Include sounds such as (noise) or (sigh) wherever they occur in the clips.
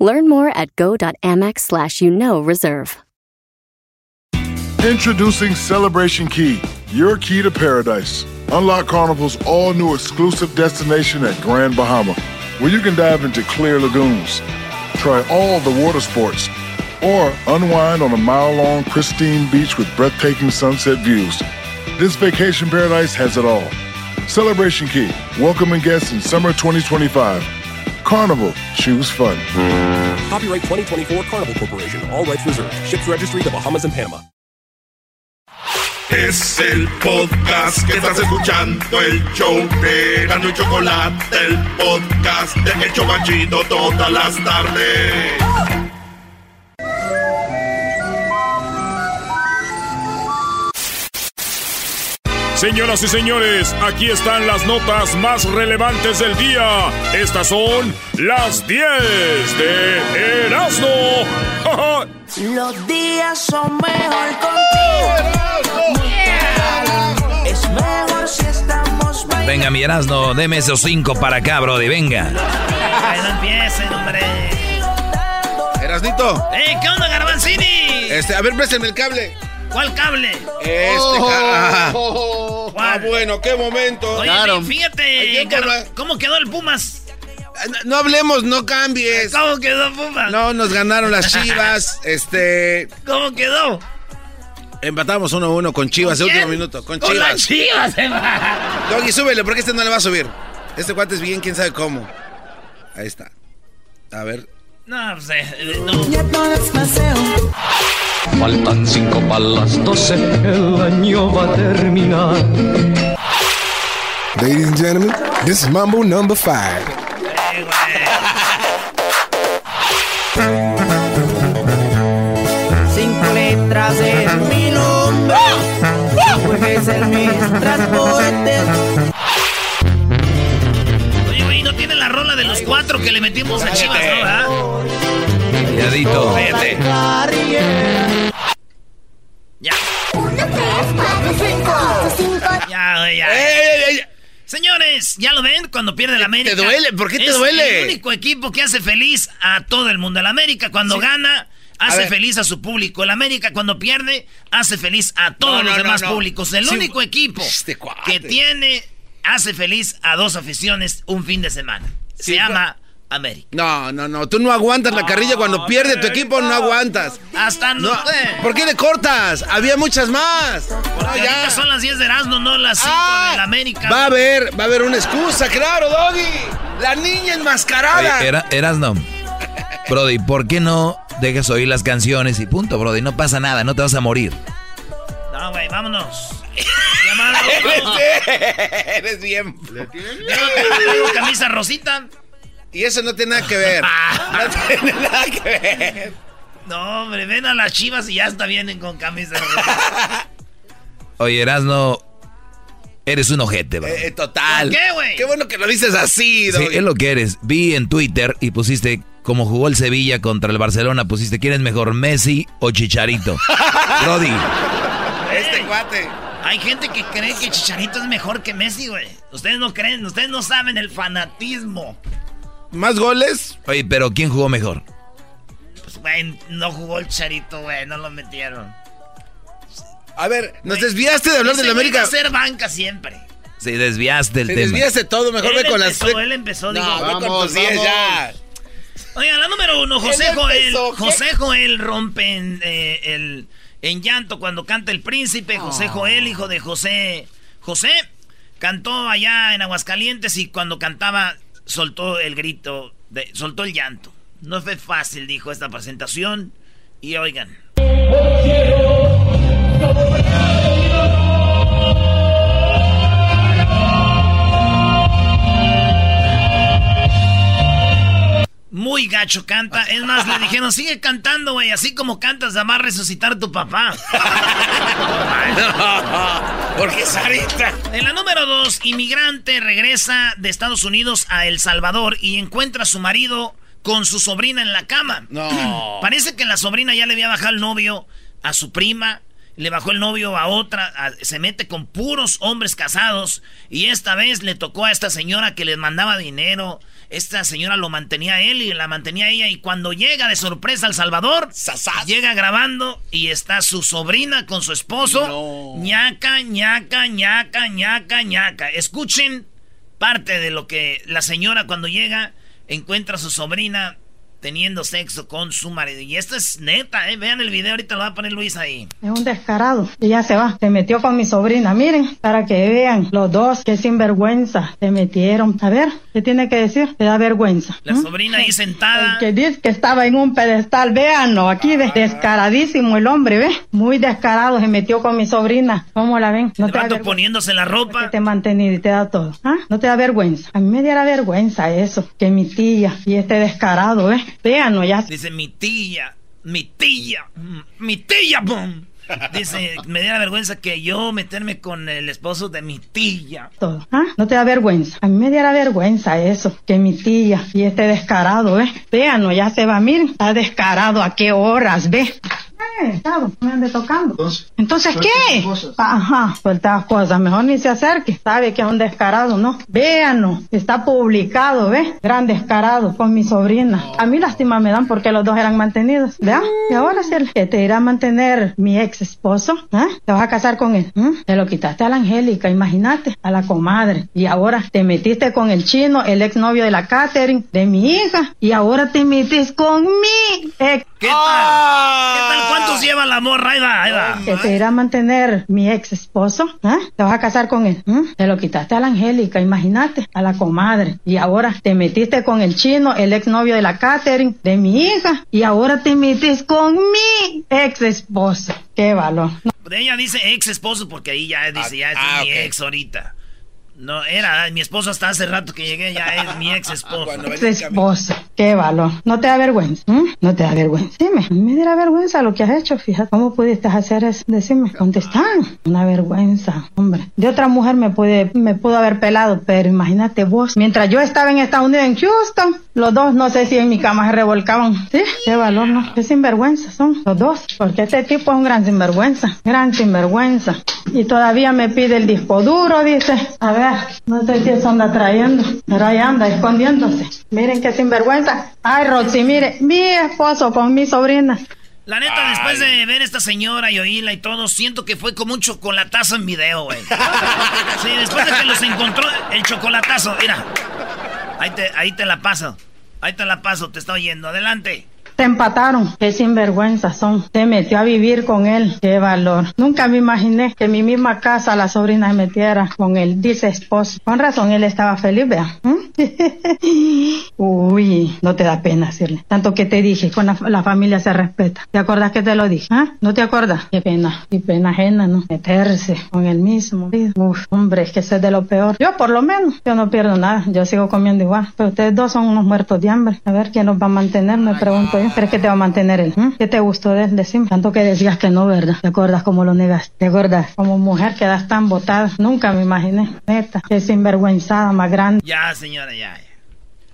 Learn more at go.amex slash you know reserve. Introducing Celebration Key, your key to paradise. Unlock Carnival's all new exclusive destination at Grand Bahama, where you can dive into clear lagoons, try all the water sports, or unwind on a mile long pristine beach with breathtaking sunset views. This vacation paradise has it all. Celebration Key, welcoming guests in summer 2025. Carnival, choose fun. Copyright 2024 Carnival Corporation, all rights reserved. Ships registry the Bahamas and Panama. Es el podcast que estás escuchando, el show de Gano y Chocolate, el podcast de El Chobachito todas las tardes. Señoras y señores, aquí están las notas más relevantes del día. Estas son las 10 de Erasmo. (laughs) Los días son mejor contigo. Es mejor si estamos Venga, mi Erasmo, deme esos cinco para acá, Brody, venga. no empiecen, hombre. Erasnito. ¡Eh, qué onda, Garbanzini! Este, a ver, préstame el cable. ¿Cuál cable? Este ca- ah. Ah, bueno, qué momento. Oye, Claro. fíjate. ¿cómo quedó el Pumas? No, no hablemos, no cambies. ¿Cómo quedó Pumas? No, nos ganaron las chivas. (laughs) este. ¿Cómo quedó? Empatamos 1-1 con Chivas ¿Con el último quién? minuto. Con Con Chivas. las Chivas, eh. Doggy, súbele, porque este no le va a subir. Este cuate es bien, quién sabe cómo. Ahí está. A ver. No, pues, eh, no. Faltan cinco para las doce, el año va a terminar. Ladies and gentlemen, this is Mambo number five. Cinco letras en mi nombre. Puede ser mi transporte. De los cuatro que le metimos a Chivas, no? Calladito. Fíjate. Ya. Ya, güey, ya. Señores, ¿ya lo ven? Cuando pierde la América. te duele? ¿Por qué te es duele? el único equipo que hace feliz a todo el mundo. El América cuando gana hace feliz a su público. El América cuando pierde hace feliz a todos No, no, los demás no. públicos. El Sí, único equipo este que tiene hace feliz a dos aficiones un fin de semana. Se llama América. No, no, no. Tú no aguantas la carrilla cuando pierde tu equipo, no aguantas. Hasta no. No, ¿Por qué le cortas? Había muchas más. No, ya. son las 10 de Erasmo, no las 5 Ah, de la América. Va a haber, va a haber una excusa, claro, Doggy. La niña enmascarada. Oye, era, Erasno. Brody, ¿por qué no dejas oír las canciones y punto, Brody? No pasa nada, no te vas a morir. No, güey, vámonos. (laughs) Eres bien. Camisa rosita. Y eso no tiene nada que ver. (laughs) No tiene nada que ver. No, hombre, ven a las chivas y ya hasta vienen con camisa rosita. (laughs) Oye, Erasno, eres un ojete, bro. Eh, total. ¿Por qué, güey? Qué bueno que lo dices así, Sí, es lo que eres. Vi en Twitter y pusiste, como jugó el Sevilla contra el Barcelona, pusiste, ¿quién es mejor, Messi o Chicharito? Brody, Este cuate. Hay gente que cree que Chicharito es mejor que Messi, güey. Ustedes no creen, ustedes no saben el fanatismo. ¿Más goles? oye, pero ¿quién jugó mejor? Pues, güey, no jugó el Chicharito, güey, no lo metieron. A ver, nos desviaste de hablar de la América. va a ser banca siempre. Si desviaste del Te tema. desviaste todo, mejor Él ve con las. empezó, él empezó, No, digo, ve con vamos, tus 10 vamos. ya. Oiga, la número uno, José Él Joel. José Joel rompe en, eh, el, en llanto cuando canta el príncipe. José Joel, hijo de José. José cantó allá en Aguascalientes y cuando cantaba soltó el grito, de, soltó el llanto. No fue fácil, dijo esta presentación. Y oigan. Muy gacho canta. Es más, le dijeron, sigue cantando, güey. Así como cantas, va a resucitar tu papá. (laughs) Porque Sarita. En la número dos, inmigrante regresa de Estados Unidos a El Salvador y encuentra a su marido con su sobrina en la cama. No. (clears throat) Parece que la sobrina ya le había bajado el novio a su prima le bajó el novio a otra, se mete con puros hombres casados y esta vez le tocó a esta señora que les mandaba dinero. Esta señora lo mantenía a él y la mantenía a ella y cuando llega de sorpresa al Salvador, llega grabando y está su sobrina con su esposo. ñaca, ñaca, ñaca, ñaca, ñaca. Escuchen parte de lo que la señora cuando llega encuentra a su sobrina teniendo sexo con su marido. Y esto es neta, ¿eh? Vean el video, ahorita lo va a poner Luis ahí. Es un descarado. Y ya se va. Se metió con mi sobrina. Miren, para que vean los dos, que sinvergüenza. Se metieron. A ver, ¿qué tiene que decir? Te da vergüenza. La sobrina ahí sentada. que dice que estaba en un pedestal. Véanlo, aquí ve. Descaradísimo el hombre, ¿ve? Muy descarado. Se metió con mi sobrina. ¿Cómo la ven? No te poniéndose la ropa. Te mantenido y te da todo. ¿Ah? No te da vergüenza. A mí me diera vergüenza eso. Que mi tía y este descarado, ¿ves? Véanlo ya. Dice mi tía, mi tía, mi tía, boom. Dice, me da vergüenza que yo meterme con el esposo de mi tía. Todo. ¿Ah? No te da vergüenza. A mí me diera vergüenza eso, que mi tía y este descarado, ¿eh? Véanlo, ya se va, miren, está descarado, ¿a qué horas, ve? Eh, me ande tocando. Entonces, ¿qué? Ajá, suelta cosas, mejor ni se acerque. Sabe que es un descarado, ¿no? Véanlo, está publicado, ¿ves? Gran descarado con mi sobrina. A mí lástima me dan porque los dos eran mantenidos. Vean, y ahora si el que te irá a mantener mi ex esposo, ¿eh? Te vas a casar con él. Te lo quitaste a la Angélica, imagínate, a la comadre. Y ahora te metiste con el chino, el ex novio de la Catherine, de mi hija. Y ahora te metes con mi ex. ¿Qué tal? ¿Qué tal? ¿Cuántos lleva la morra? Ahí va, ahí va. Que te irá a mantener mi ex esposo, ¿eh? Te vas a casar con él. Te lo quitaste a la Angélica, imagínate, a la comadre. Y ahora te metiste con el chino, el ex novio de la Catherine, de mi hija. Y ahora te metes con mi ex esposo. Qué valor. Ella dice ex esposo porque ahí ya dice, ya es ah, mi ex ahorita. No, era mi esposo hasta hace rato que llegué, ya es mi ex esposo. Ex esposo, qué valor. ¿No te da vergüenza? ¿No te da vergüenza? Dime, me da vergüenza lo que has hecho, fíjate. ¿Cómo pudiste hacer eso? Decime, contestan. Una vergüenza, hombre. De otra mujer me puede, me pudo haber pelado, pero imagínate vos. Mientras yo estaba en Estados Unidos, en Houston, los dos, no sé si en mi cama se revolcaban. Sí, qué valor, ¿no? Qué sinvergüenza son los dos. Porque este tipo es un gran sinvergüenza. Gran sinvergüenza. Y todavía me pide el disco duro, dice. A ver, no sé si eso anda trayendo, pero ahí anda escondiéndose. Miren qué sinvergüenza. Ay, Roxy, mire, mi esposo con mi sobrina. La neta, después de ver a esta señora y oírla y todo, siento que fue como un chocolatazo en video, güey. (laughs) Sí, después de que los encontró el chocolatazo, mira. Ahí te, ahí te la paso. Ahí te la paso, te está oyendo. Adelante. Te empataron. Qué sinvergüenza son. Te metió a vivir con él. Qué valor. Nunca me imaginé que en mi misma casa la sobrina se metiera con él. Dice esposo. Con razón, él estaba feliz, vea. ¿Mm? (laughs) Uy, no te da pena decirle. Tanto que te dije, con la, familia se respeta. ¿Te acuerdas que te lo dije? ¿Ah? ¿No te acuerdas? Qué pena. Qué pena ajena, ¿no? Meterse con él mismo. Uf, hombre, es que eso es de lo peor. Yo, por lo menos, yo no pierdo nada. Yo sigo comiendo igual. Pero ustedes dos son unos muertos de hambre. A ver quién nos va a mantener, me pregunto yo. ¿Crees que te va a mantener él? ¿Qué te gustó de él? Decime. Tanto que decías que no, ¿verdad? ¿Te acuerdas cómo lo negas? ¿Te acuerdas? Como mujer quedas tan botada. Nunca me imaginé. Neta. Qué sinvergüenzada más grande. Ya, señora, ya.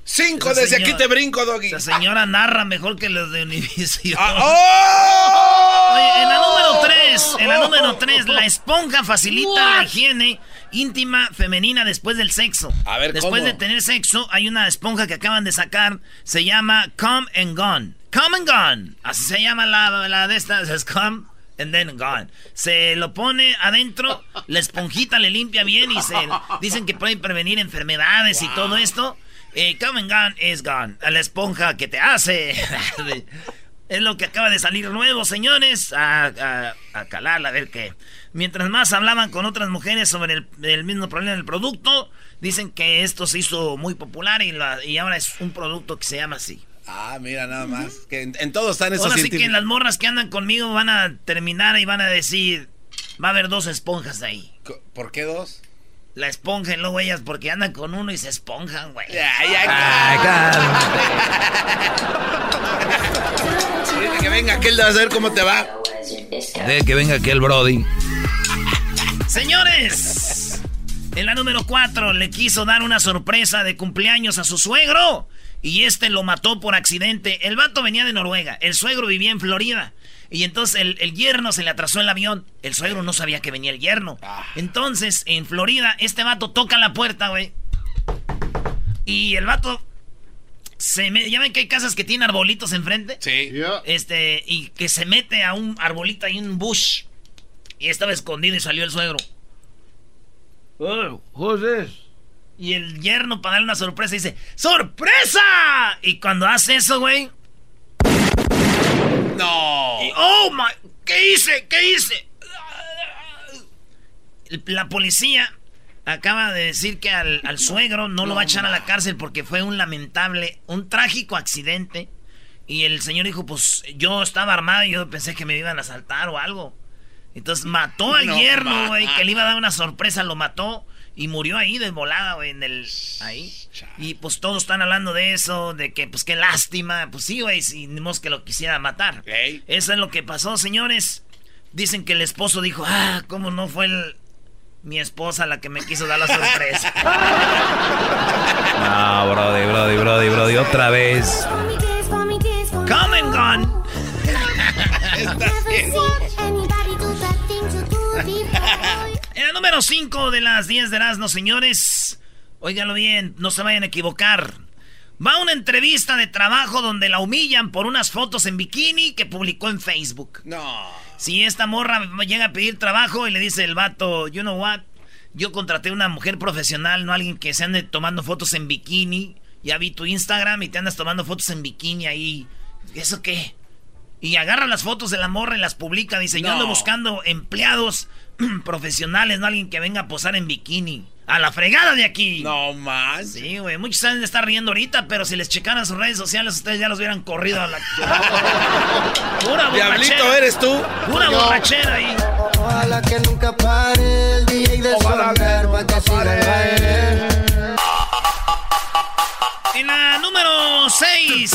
Cinco, desde aquí te brinco, Doggy. Esa señora narra mejor que los de Univision. Ah, (laughs) oh. en la número tres, en la número tres, la (laughs) esponja facilita la higiene íntima femenina después del sexo. A ver, Después de tener sexo, hay una esponja que acaban de sacar, se llama Come and Gone. Come and Gone. Así se llama la, de estas, es Come and then gone. Se lo pone adentro, la esponjita le limpia bien y se dicen que puede prevenir enfermedades y todo esto. Eh, come and gone is gone. La esponja que te hace. (laughs) es lo que acaba de salir nuevo, señores. A, a, a ver qué. Mientras más hablaban con otras mujeres sobre el, mismo problema del producto, dicen que esto se hizo muy popular y, y ahora es un producto que se llama así. Ah, mira, nada más. Que en, todos están esos Ahora sí que en las morras que andan conmigo van a terminar y van a decir, va a haber dos esponjas ahí. ¿Por qué dos? la esponja y luego ellas porque andan con uno y se esponjan, güey. Ay, ay, Ay, Dile que venga aquel a ver cómo te va. De que venga aquel Brody. Señores, en la número 4 le quiso dar una sorpresa de cumpleaños a su suegro y este lo mató por accidente. El vato venía de Noruega, el suegro vivía en Florida. Y entonces el, el yerno se le atrasó el avión. El suegro no sabía que venía el yerno. Entonces, en Florida, este vato toca la puerta, güey. Y el vato se me, ya ven que hay casas que tienen arbolitos enfrente. Sí. Este, y que se mete a un arbolito y un bush. Y estaba escondido y salió el suegro. Oh, who's this? Y el yerno, para darle una sorpresa, dice: ¡Sorpresa! Y cuando hace eso, güey. No. y, ¡Oh, my! ¿Qué hice? ¿Qué hice? La policía acaba de decir que al, al suegro no lo va a echar a la cárcel porque fue un lamentable, un trágico accidente. Y el señor dijo, pues yo estaba armado y yo pensé que me iban a asaltar o algo. Entonces mató al No, yerno, güey, que le iba a dar una sorpresa, lo mató y murió ahí de volada, güey, en el ahí. Y pues todos están hablando de eso, de que pues qué lástima, pues sí, güey, si modo que lo quisiera matar. Eso es lo que pasó, señores. Dicen que el esposo dijo, ah, ¿cómo no fue el- mi esposa la que me quiso dar la sorpresa? (laughs) No, Brody, Brody, Brody, Brody, otra vez. Come and gone. (laughs) En el número 5 de las 10 de Erasmo, señores. Óiganlo bien, no se vayan a equivocar. Va a una entrevista de trabajo donde la humillan por unas fotos en bikini que publicó en Facebook. No. Si esta morra llega a pedir trabajo y le dice el vato, you know what, yo contraté una mujer profesional, no alguien que se ande tomando fotos en bikini. Ya vi tu Instagram y te andas tomando fotos en bikini ahí. ¿Eso qué? Y agarra las fotos de la morra y las publica. Dice, yo ando buscando empleados (clears throat) profesionales, no alguien que venga a posar en bikini. A la fregada de aquí. No más. Sí, güey. Muchos saben de estar riendo ahorita, pero si les checaran sus redes sociales, ustedes ya los hubieran corrido a la... (laughs) Pura Diablito borrachera. eres tú. Pura borrachera ahí. Ojalá que nunca pare el DJ de. En la número 6.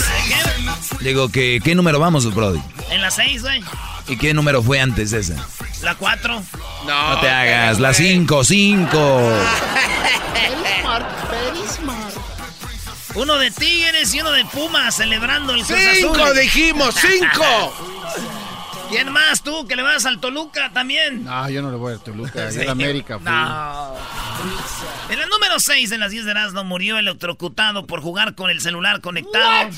Digo, que, ¿qué número vamos, Brody? En la 6, güey. ¿Y qué número fue antes de esa? La 4. No, No te hagas, la 5, 5. (laughs) Uno de Tigres y uno de Pumas celebrando el Cruz ¡Cinco Azul. dijimos! ¡Cinco! (laughs) ¿Quién más tú que le vas al Toluca también? No, yo no le voy a Toluca, yo (laughs) Sí. América. fui. No. En el número 6 de las 10 de Erasmo murió electrocutado por jugar con el celular conectado.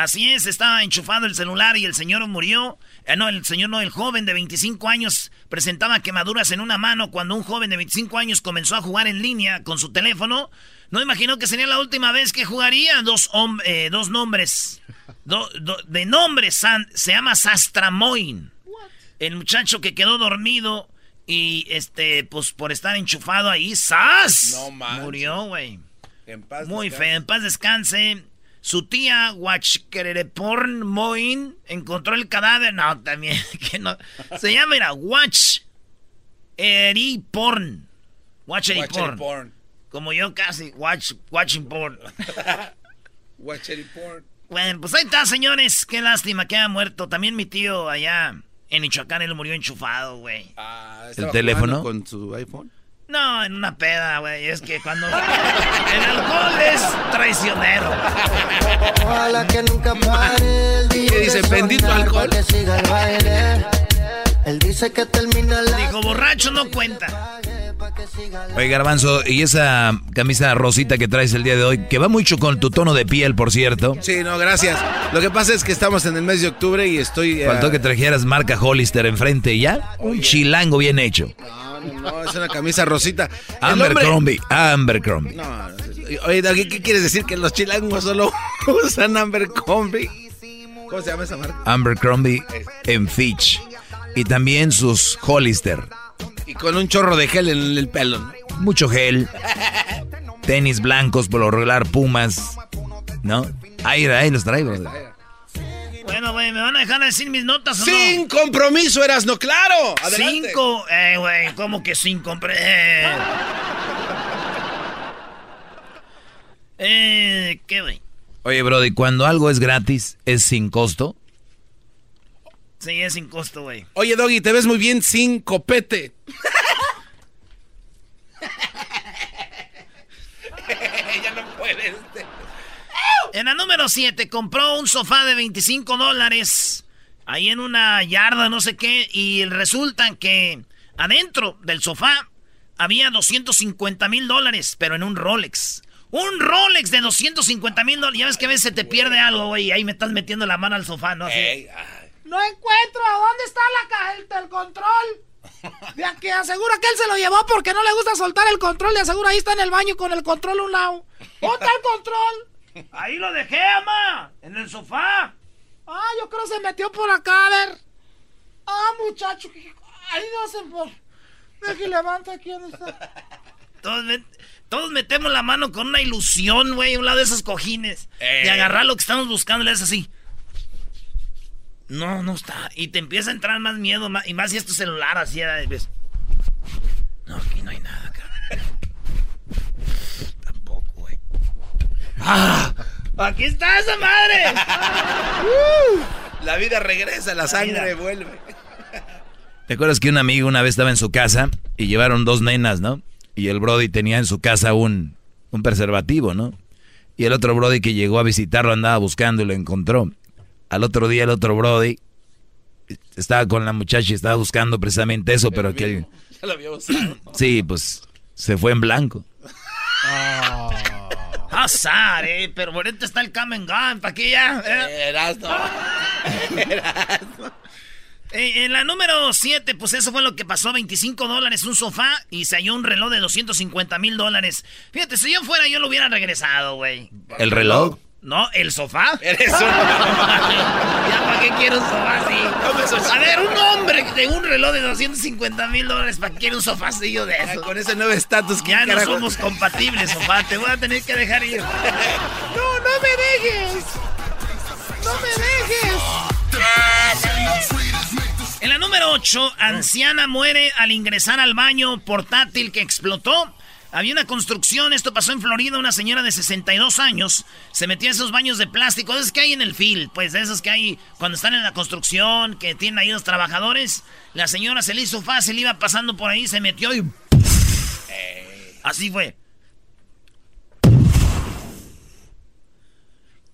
Así es, estaba enchufado el celular y el señor murió. Eh, no, el señor no, el joven de 25 años presentaba quemaduras en una mano cuando un joven de 25 años comenzó a jugar en línea con su teléfono. No imaginó que sería la última vez que jugaría. Dos, eh, dos nombres. Do- do- de nombre, San- se llama Sastramoin. El muchacho que quedó dormido y este, pues por estar enchufado ahí, ¡zas! No. Murió, güey. Muy feo, en paz descanse. Su tía Watchkereporn Moin encontró el cadáver. No, también, (laughs) que no. Se llama, mira, Watch Eri Porn. Watch Eri Watch Porn. Eri Porn. Como yo casi, watch, watching porn. Watch (laughs) it porn. Bueno, pues ahí está, señores. Qué lástima que haya muerto. También mi tío allá en Michoacán, él murió enchufado, güey. Ah, ¿El ¿estaba teléfono? con su iPhone? No, en una peda, güey. Es que cuando el alcohol es traicionero. Ojalá que nunca pare el ¿Qué dice? ¿Bendito alcohol? pa' que siga el baile. Él dice que termina la... Dijo, borracho no cuenta. Oye, Garbanzo, ¿y esa camisa rosita que traes el día de hoy, que va mucho con tu tono de piel, por cierto? Sí, no, gracias. Lo que pasa es que estamos en el mes de octubre y estoy... eh, Faltó que trajeras marca Hollister enfrente y ya. Un chilango bien hecho. No, no, es una camisa rosita. El Amber hombre- Crombie, Amber Crombie. No, no, oye, Doggy, ¿qué quieres decir? ¿Que los chilangos solo (laughs) usan Amber Crombie? ¿Cómo se llama esa marca? Amber Crombie en Fitch. Y también sus Hollister. Y con un chorro de gel en el pelo. Mucho gel. Tenis blancos por lo regular, pumas. ¿No? Ahí, ahí los traigo. Bueno, güey, ¿me van a dejar decir mis notas o Sin no? compromiso, Erasno, claro. Adelante. Cinco. Eh, güey, ¿cómo que sin compromiso? Eh. eh, ¿qué, güey? Oye, Brody, cuando algo es gratis, es sin costo. Sí, es sin costo, güey. Oye, Doggy, te ves muy bien sin copete. (laughs) ya no puedes. En la número 7 compró un sofá de 25 dólares ahí en una yarda, no sé qué, y resulta que adentro del sofá había 250 mil dólares, pero en un Rolex. Un Rolex de 250 mil dólares. Ya ves que a veces se te pierde algo, güey, y ahí me estás metiendo la mano al sofá, ¿no? Así. No encuentro. ¿Dónde está la caja del control? De que asegura que él se lo llevó porque no le gusta soltar el control. Le asegura ahí está en el baño con el control a un lado. ¿Dónde está el control? Ahí lo dejé, ama. En el sofá. Ah, yo creo que se metió por acá, a ver. Ah, muchacho. Ahí no se por. Deja que levanta aquí donde está. Todos, met- todos metemos la mano con una ilusión, güey, a un lado de esos cojines. Eh. De agarrar lo que estamos buscando, le es así. No, no está. Y te empieza a entrar más miedo, y más si es tu celular, así, ves. No, aquí no hay nada, cabrón. Tampoco, güey. ¡Ah! ¡Aquí está esa madre! La vida regresa, la sangre vuelve. ¿Te acuerdas que un amigo una vez estaba en su casa y llevaron dos nenas, ¿no? Y el Brody tenía en su casa un, un preservativo, ¿no? Y el otro Brody que llegó a visitarlo andaba buscando y lo encontró. Al otro día el otro Brody estaba con la muchacha y estaba buscando precisamente eso, pero que... Ya lo había usado. Sí, pues se fue en blanco. Azar, eh, pero bonito está el Come and Gone, ¿para qué ya? eh? Erasno. (laughs) Eh, en la número 7, pues eso fue lo que pasó, 25 dólares un sofá y se halló un reloj de 250 mil dólares. Fíjate, si yo fuera, yo lo hubiera regresado, güey. ¿El reloj? No, ¿el sofá? (laughs) Eres un... ¿Ya para qué quiero un sofá así? A ver, un hombre de un reloj de 250 mil dólares, ¿para qué quiere un sofacillo de eso? Con ese nuevo estatus que Ya no carajo? somos compatibles, sofá, te voy a tener que dejar ir. No, no me dejes. No me dejes. En la número 8, anciana muere al ingresar al baño portátil que explotó. Había una construcción, esto pasó en Florida, una señora de 62 años se metió en esos baños de plástico, esos que hay en el field, pues de esos que hay cuando están en la construcción, que tienen ahí los trabajadores. La señora se le hizo fácil, iba pasando por ahí, se metió y... Así fue.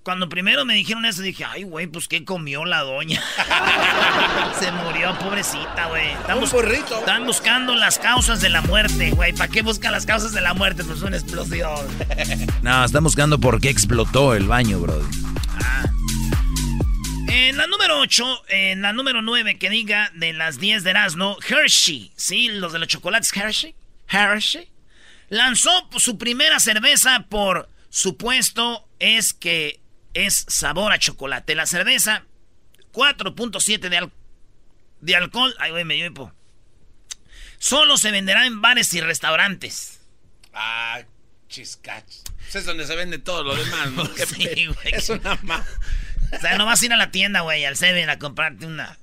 Cuando primero me dijeron eso, dije, ay, güey, pues qué comió la doña. (laughs) Se murió, pobrecita, güey. Están, bus- están buscando las causas de la muerte, güey. ¿Para qué buscan las causas de la muerte? Pues una explosión. (laughs) No, están buscando por qué explotó el baño, Brody. En la número 8, en la número 9, que diga de las 10 de Erasmo, Hershey, ¿sí? Los de los chocolates Hershey. Hershey. Lanzó su primera cerveza por supuesto es que es sabor a chocolate. La cerveza, 4.7 de, al- de alcohol. Ay, güey, me hipo. Solo se venderá en bares y restaurantes. Ah, chiscach. Pues es donde se vende todo lo demás, ¿no? (laughs) Sí, güey. Es una ma... O sea, no vas a ir a la tienda, güey, al Seven a comprarte una.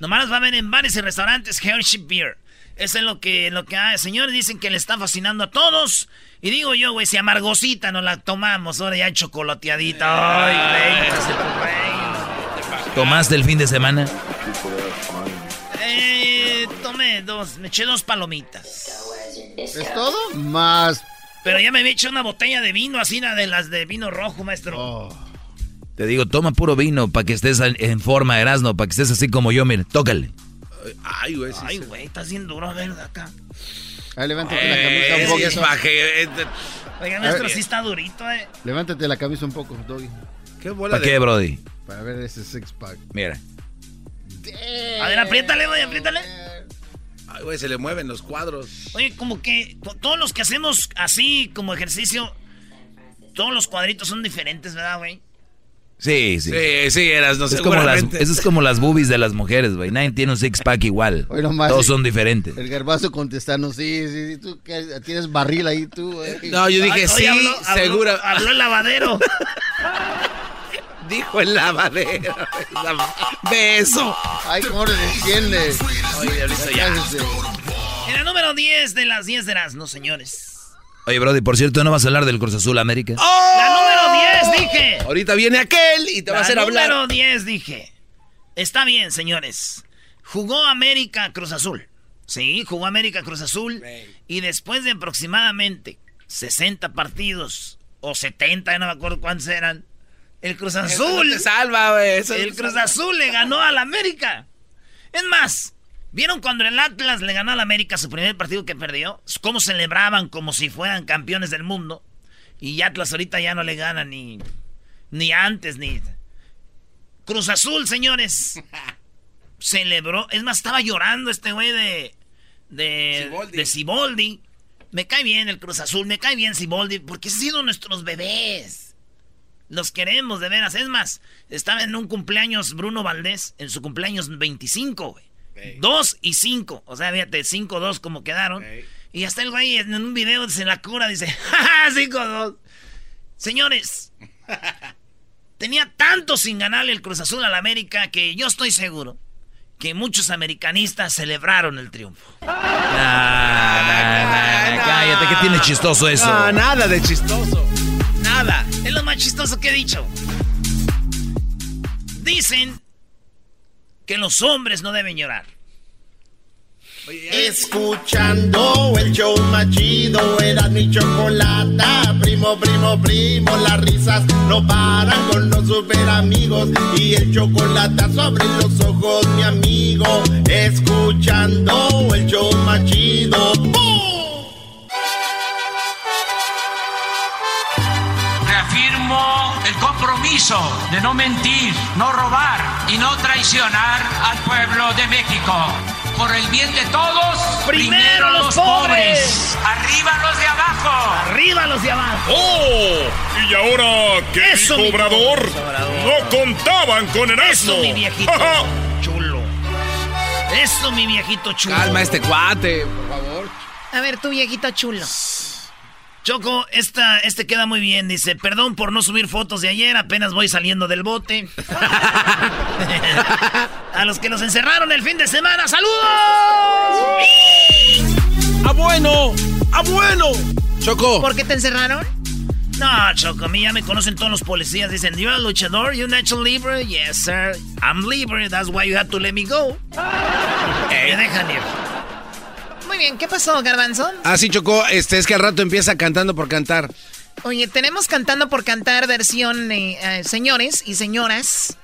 Nomás los va a ver en bares y restaurantes Hershey Beer. Eso es lo que, lo que hay. Señores, dicen que le está fascinando a todos. Y digo yo, güey, si amargosita nos la tomamos, ahora ya chocolateadita. Ay, güey, tu güey. ¿Tomaste el fin de semana? Eh, tomé dos, me eché dos palomitas. ¿Es todo? Más. Pero ya me había hecho una botella de vino, así, una de las de vino rojo, maestro. Oh. Te digo, toma puro vino para que estés en- en forma, Erasno, para que estés así como yo, mire, tócale. Ay, güey. sí, Ay, sí. güey, estás bien duro, a ver, de acá. Ahí levántate la Eh, camisa un sí, poco. es paje, eh, Oiga, ver. sí está durito, eh. Levántate la camisa un poco, Doggy. ¿Qué bola ¿Para de- qué, Brody? Para ver ese six pack. Mira. A ver, apriétale, güey, apriétale. Ay, güey, se le mueven los cuadros. Oye, como que to- todos los que hacemos así como ejercicio, todos los cuadritos son diferentes, ¿verdad, güey? Sí, sí. Sí, sí, eras, no es como las, eso es como las boobies de las mujeres, güey. Nadie tiene un six-pack igual. Nomás, Todos son diferentes. El garbazo contestando, sí, sí, sí, tú que tienes barril ahí, tú. eh. No, yo dije, Ay, sí, oye, habló- habló- segura. Habló el lavadero. (laughs) Dijo el lavadero. (laughs) Beso. Ay, cómo le defiende. Oye, ahorita ya. Cállese. En el número 10 de las 10 de las, no señores. Oye, Brody, por cierto, ¿no vas a hablar del Cruz Azul América? La número 10, dije. Ahorita viene aquel y te va a hacer La hablar. número 10, dije. Está bien, señores. Jugó América Cruz Azul. Sí, jugó América Cruz Azul. Y después de aproximadamente 60 partidos, o 70, ya no me acuerdo cuántos eran, el Cruz Azul. no te salva, güey. El Cruz salva. Azul le ganó al América. Es más, ¿vieron cuando el Atlas le ganó al América su primer partido que perdió? ¿Cómo celebraban como si fueran campeones del mundo? Y Atlas ahorita ya no le gana ni, ni antes, ni... Cruz Azul, señores. (laughs) Celebró. Es más, estaba llorando este güey de... De Ciboldi. de Ciboldi. Me cae bien el Cruz Azul, me cae bien Ciboldi, porque han sido nuestros bebés. Los queremos, de veras. Es más, estaba en un cumpleaños Bruno Valdés, en su cumpleaños 25, güey. Dos y cinco. O sea, fíjate, cinco, dos como quedaron. Y hasta el güey en un video se la cura, dice, (laughs) ¡Ja, cinco, dos. Señores, tenía tanto sin ganarle el Cruz Azul al América que yo estoy seguro que muchos americanistas celebraron el triunfo. Nah, nah, nah, nah, cállate, ¿qué tiene chistoso eso? No, nada de chistoso. Nada. Es lo más chistoso que he dicho. Dicen que los hombres no deben llorar. Escuchando el show más chido, era mi chocolata. Primo, primo, primo, las risas no paran con los super amigos. Y el chocolate sobre los ojos, mi amigo. Escuchando el show más chido. ¡Bum! Reafirmo el compromiso de no mentir, no robar y no traicionar al pueblo de México. Por el bien de todos, Primero los pobres. Arriba los de abajo. Arriba los de abajo. ¡Oh! ¿Y ahora qué Eso, dijo Obrador? No contaban con Erasmo. Eso, mi viejito (laughs) chulo. Eso, mi viejito chulo. Calma este cuate, por favor. A ver, tu viejito chulo. Choco, esta, este queda muy bien. Dice, perdón por no subir fotos de ayer, apenas voy saliendo del bote. (laughs) A los que los encerraron el fin de semana, ¡saludos! ¡Ah, bueno! ¡Ah, bueno! Choco. ¿Por qué te encerraron? No, Choco, a mí ya me conocen todos los policías. Dicen, ¿you're a luchador? ¿You're natural libre? Yes, sir. I'm libre. That's why you have to let me go. Me dejan ir. Muy bien, ¿qué pasó, Garbanzo? Ah, sí, Choco. Este, es que al rato empieza cantando por cantar. Oye, tenemos cantando por cantar versión eh, eh, señores y señoras.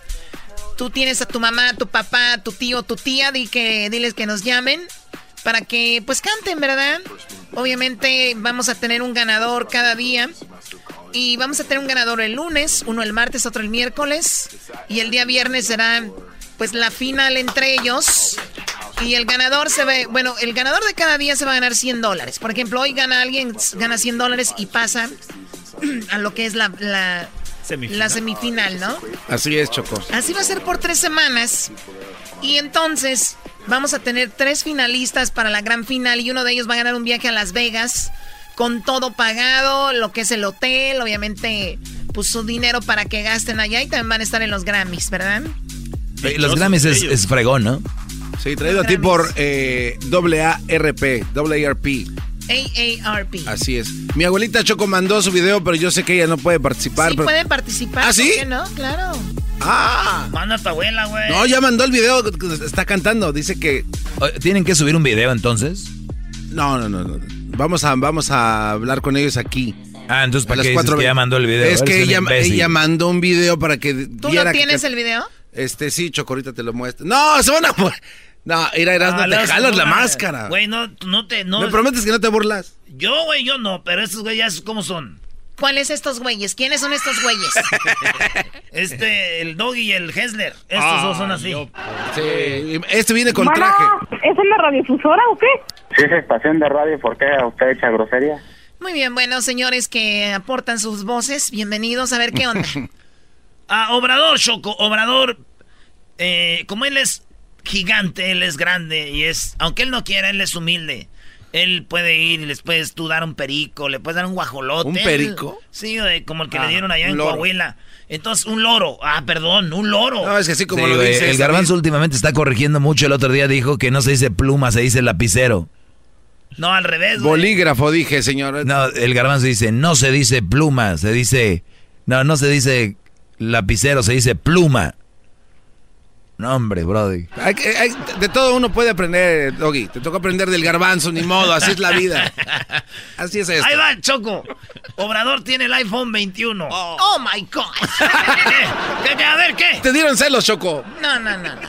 Tú tienes a tu mamá, tu papá, tu tío, tu tía, di que, diles que nos llamen para que pues canten, ¿verdad? Obviamente vamos a tener un ganador cada día. Y vamos a tener un ganador el lunes, uno el martes, otro el miércoles. Y el día viernes será pues la final entre ellos. Y el ganador se ve, bueno, el ganador de cada día se va a ganar 100 dólares. Por ejemplo, hoy gana alguien, gana 100 dólares y pasa (clears throat) a lo que es la, la, la semifinal, ¿no? Así es, Choco. Así va a ser por tres semanas. Y entonces vamos a tener tres finalistas para la gran final y uno de ellos va a ganar un viaje a Las Vegas con todo pagado, lo que es el hotel, obviamente pues su dinero para que gasten allá y también van a estar en los Grammys, ¿verdad? Eh, Los Grammys es, es fregón, ¿no? Sí, traído a ti por eh, AARP, AARP. AARP. Así es. Mi abuelita Choco mandó su video, pero yo sé que ella no puede participar. Sí pero- pueden participar, ¿Ah, sí? ¿por qué no? Claro. Ah. Manda a tu abuela, güey. No, ya mandó el video, está cantando, dice que... ¿Tienen que subir un video entonces? No, no, no, no. Vamos a, vamos a hablar con ellos aquí. Ah, entonces ¿para las qué cuatro que ya mandó el video? Es que ella, ella mandó un video para que ¿Tú no tienes el video? Este, sí, Choco, ahorita te lo muestro. No, se van a... No, ir a Erasmo, Ah, te jalas la máscara. Güey, no, no te... No, ¿Me prometes que no te burlas? Yo, güey, yo no, pero estos güeyes, ¿cómo son? ¿Cuáles estos güeyes? ¿Quiénes son estos güeyes? (laughs) este, el Doggy y el Hessler. Estos Ah, dos son así. Sí, este viene con Bueno, traje. ¿Es en la radiodifusora o qué? Si es estación de radio, ¿por qué usted echa grosería? Muy bien, bueno, señores que aportan sus voces, bienvenidos a ver qué onda. (laughs) ah, Obrador, Choco, Obrador, eh, como él es gigante, él es grande y es, aunque él no quiera, él es humilde. Él puede ir y les puedes tú dar un perico, le puedes dar un guajolote. ¿Un perico? sí, como el que Ah, le dieron allá en loro. Coahuila. Entonces, un loro. Ah, perdón, un loro. No, es que así como Sí, lo dices. el garbanzo últimamente está corrigiendo mucho. El otro día dijo que no se dice pluma, se dice lapicero. No, al revés, güey. Bolígrafo, dije, señor. No, el garbanzo dice, no se dice pluma, se dice... No, no se dice lapicero, se dice pluma. No, hombre, brody. Hay que- hay- de todo uno puede aprender, Doggy. Te toca aprender del garbanzo, ni modo, así es la vida. (laughs) Así es esto. Ahí va, Choco. Obrador tiene el iPhone 21. Oh, my God. (laughs) ¿Qué, qué, a ver, ¿qué? Te dieron celos, Choco. No, no, no. no.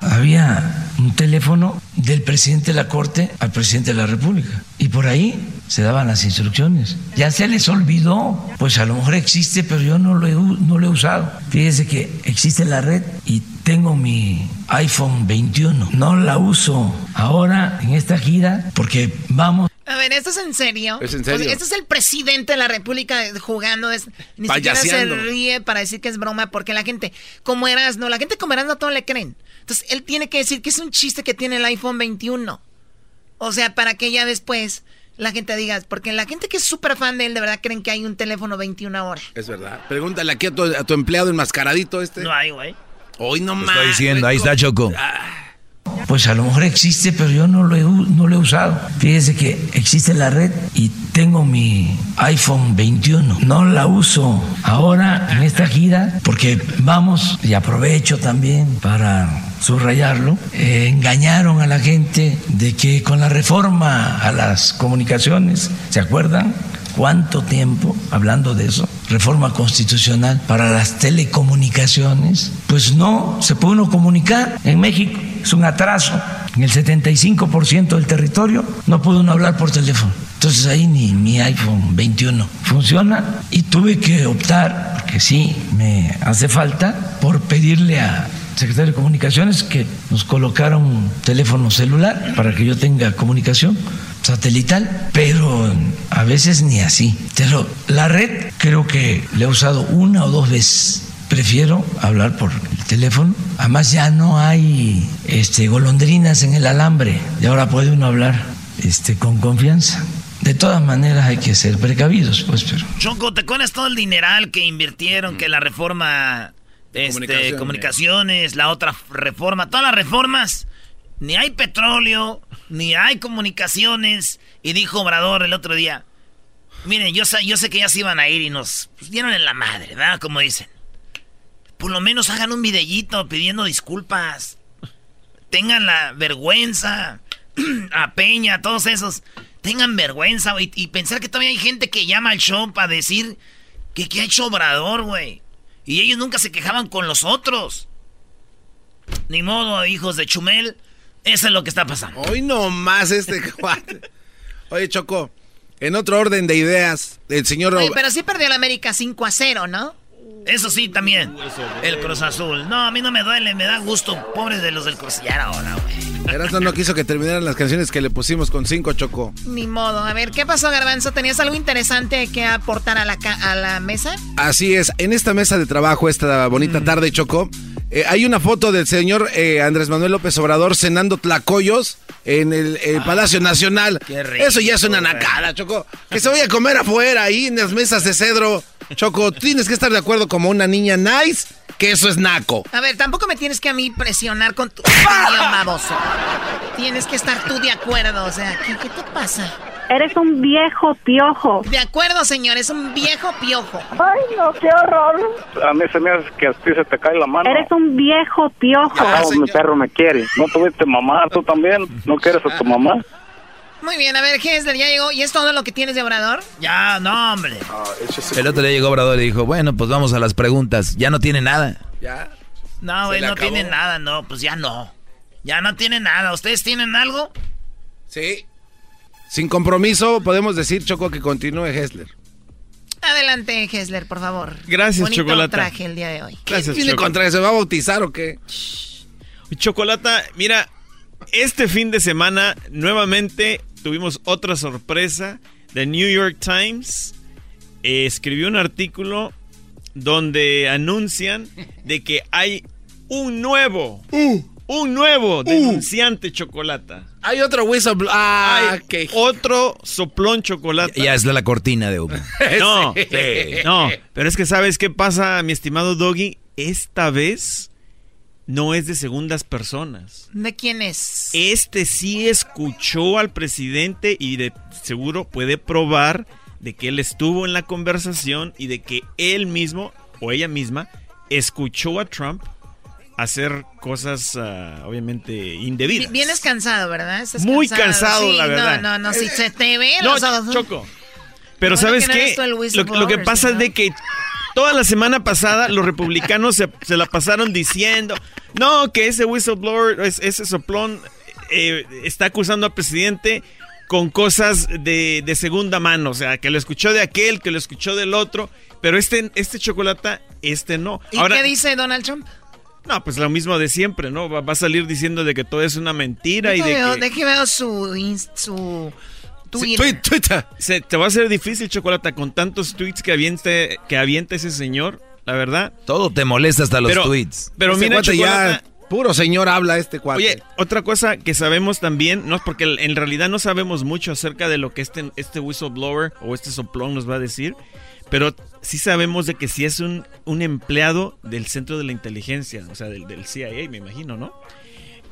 Había un teléfono del presidente de la Corte al presidente de la República. Y por ahí se daban las instrucciones. Ya se les olvidó. Pues a lo mejor existe, pero yo no lo he, no lo he usado. Fíjese que existe la red y tengo mi iPhone 21. No la uso ahora en esta gira porque vamos A ver, ¿esto es en serio? Es en serio. O sea, este es el presidente de la República jugando. Es, ni siquiera se ríe para decir que es broma porque la gente, como eras, no, la gente como eras no todo le creen. Entonces, él tiene que decir que es un chiste que tiene el iPhone 21. O sea, para que ya después la gente diga, porque la gente que es súper fan de él, de verdad creen que hay un teléfono 21 ahora. Es verdad. Pregúntale aquí a tu, a tu empleado enmascaradito este. No hay, güey. Hoy no más. estoy diciendo, ahí está Choco. Pues a lo mejor existe, pero yo no lo he, no lo he usado. Fíjese que existe la red y tengo mi iPhone 21. No la uso ahora en esta gira porque vamos, y aprovecho también para subrayarlo, eh, engañaron a la gente de que con la reforma a las comunicaciones, ¿se acuerdan? ¿Cuánto tiempo hablando de eso? Reforma constitucional para las telecomunicaciones. Pues no se puede uno comunicar en México. Es un atraso. En el 75% del territorio no puede uno hablar por teléfono. Entonces ahí ni mi iPhone 21 funciona y tuve que optar, porque sí me hace falta, por pedirle a secretario de Comunicaciones que nos colocara un teléfono celular para que yo tenga comunicación satelital, pero a veces ni así. Pero la red creo que le he usado una o dos veces. Prefiero hablar por el teléfono. Además ya no hay este, golondrinas en el alambre y ahora puede uno hablar este, con confianza. De todas maneras hay que ser precavidos, pues, pero... Choco, ¿te acuerdas todo el dineral que invirtieron, que la reforma, este, Comunicaciones. la otra reforma, todas las reformas? Ni hay petróleo, ni hay comunicaciones. Y dijo Obrador el otro día, miren, yo sé, yo sé que ya se iban a ir y nos pues, dieron en la madre, ¿verdad? Como dicen. Por lo menos hagan un videíto pidiendo disculpas. Tengan la vergüenza. (clears throat) a Peña, a todos esos. Tengan vergüenza, güey. Y pensar que todavía hay gente que llama al show para decir que, que ha hecho Obrador, güey. Y ellos nunca se quejaban con los otros. Ni modo, hijos de Chumel. Eso es lo que está pasando. Hoy no más este (laughs) cuate. Oye, Choco, en otro orden de ideas, el señor... Oye, pero sí perdió la América 5 a 0, ¿no? Eso sí, también. El Cruz Azul. No, a mí no me duele, me da gusto. Pobres de los del Cruz. Ya era hora, güey. Erasmo no quiso que terminaran las canciones que le pusimos con cinco, Choco. Ni modo. A ver, ¿qué pasó, Garbanzo? ¿Tenías algo interesante que aportar a la, ca- a la mesa? Así es, en esta mesa de trabajo, esta bonita tarde, Choco, eh, hay una foto del señor eh, Andrés Manuel López Obrador cenando tlacoyos en el eh, Palacio Nacional. rico, Eso ya es una nacada, Choco. Que se vaya a comer afuera, ahí en las mesas de cedro. Choco, tienes que estar de acuerdo como una niña nice, que eso es naco. A ver, tampoco me tienes que a mí presionar con tu (laughs) opinión, baboso. Tienes que estar tú de acuerdo, o sea, ¿qué, qué te pasa? Eres un viejo piojo. De acuerdo, señor, es un viejo piojo. Ay, no, qué horror. A mí se me hace que a ti se te cae la mano. Eres un viejo piojo. Ah, mi perro me quiere. ¿No tuviste mamá? ¿Tú también? ¿No quieres a tu mamá? Muy bien, a ver, Hesler, ya llegó. ¿Y es todo lo que tienes de Obrador? Ya, no, hombre. El otro día llegó Obrador y dijo, bueno, pues vamos a las preguntas. Ya no tiene nada. Ya. No, güey, no acabó. tienen nada, no, pues ya no. Ya no tienen nada. ¿Ustedes tienen algo? Sí. Sin compromiso, podemos decir, Choco, que continúe Hessler. Adelante, Hesler, por favor. Gracias, Bonito Chocolata. traje el día de hoy. Gracias, ¿Tiene Choco. contra se va a bautizar o qué? Chocolata, mira, este fin de semana nuevamente tuvimos otra sorpresa. The New York Times eh, escribió un artículo donde anuncian de que hay un nuevo, un nuevo denunciante chocolata. Hay otro whistleblower. Ah, Hay otro soplón chocolate. Ya es la cortina de humo. (laughs) No, (laughs) Sí. no, pero es que sabes qué pasa, mi estimado Doggy, esta vez no es de segundas personas. ¿De quién es? Este sí escuchó al presidente y de seguro puede probar de que él estuvo en la conversación y de que él mismo o ella misma escuchó a Trump hacer cosas uh, obviamente indebidas. Vienes cansado, ¿verdad? Estás Muy cansado, sí, la verdad. No, no, no, si se te ve no, los ojos. Choco. Pero Bueno, ¿sabes que no qué? Lo, que pasa ¿no? es de que toda la semana pasada los republicanos se, se la pasaron diciendo, no, que ese whistleblower, es- ese soplón eh, está acusando al presidente con cosas de, de segunda mano, o sea, que lo escuchó de aquel, que lo escuchó del otro, pero este, este chocolate, este no. ¿Y Ahora, qué dice Donald Trump? no, pues lo mismo de siempre, ¿no? Va, va a salir diciendo de que todo es una mentira y de veo, que... veo su, su Twitter. Se, te va a ser difícil, Chocolata, con tantos tweets que avienta, que avienta ese señor, la verdad. Todo te molesta hasta los Pero- tweets. Pero mira, Chocolata, ya, puro señor habla este cuate. Oye, otra cosa que sabemos también, no porque en realidad no sabemos mucho acerca de lo que este, este whistleblower o este soplón nos va a decir, pero sí sabemos de que sí es un, un empleado del centro de la inteligencia, o sea, del, del CIA, me imagino, ¿no?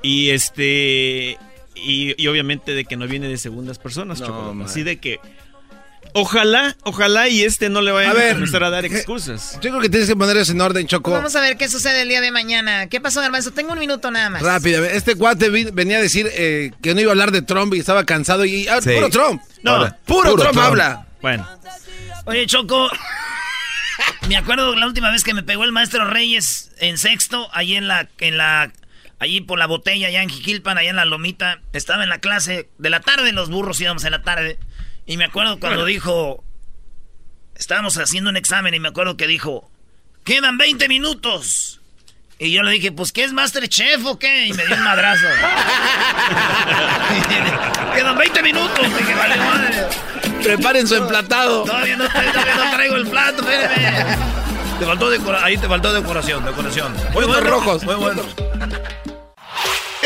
Y este. Y, y obviamente de que no viene de segundas personas, No. Así de que. Ojalá, ojalá y este no le vaya A a, ver, comenzar a dar ¿qué- excusas. Yo creo que tienes que poner eso en orden, Choco. Vamos a ver qué sucede el día de mañana. ¿Qué pasó, Garbanzo? Tengo un minuto nada más. Rápido, este cuate venía a decir eh, que no iba a hablar de Trump y estaba cansado y ah, Sí. puro Trump. No, Ahora, puro, puro Trump, Trump. habla. Bueno, Oye, Choco, (laughs) me acuerdo la última vez que me pegó el maestro Reyes en sexto, allí en la, en la, allí por la botella, allá en Jiquilpan, allá en la lomita. Estaba en la clase de la tarde, los burros íbamos en la tarde. Y me acuerdo cuando dijo, estábamos haciendo un examen y me acuerdo que dijo, quedan 20 minutos. Y yo le dije, pues, ¿qué es Masterchef o qué? Y me dio un madrazo. (laughs) quedan 20 minutos. Dije, vale, madre. Preparen su emplatado. Todavía no, todavía no traigo el plato, espérame. Te faltó decora- ahí te faltó decoración, decoración. Muy Puntos bueno, rojos. Muy bueno.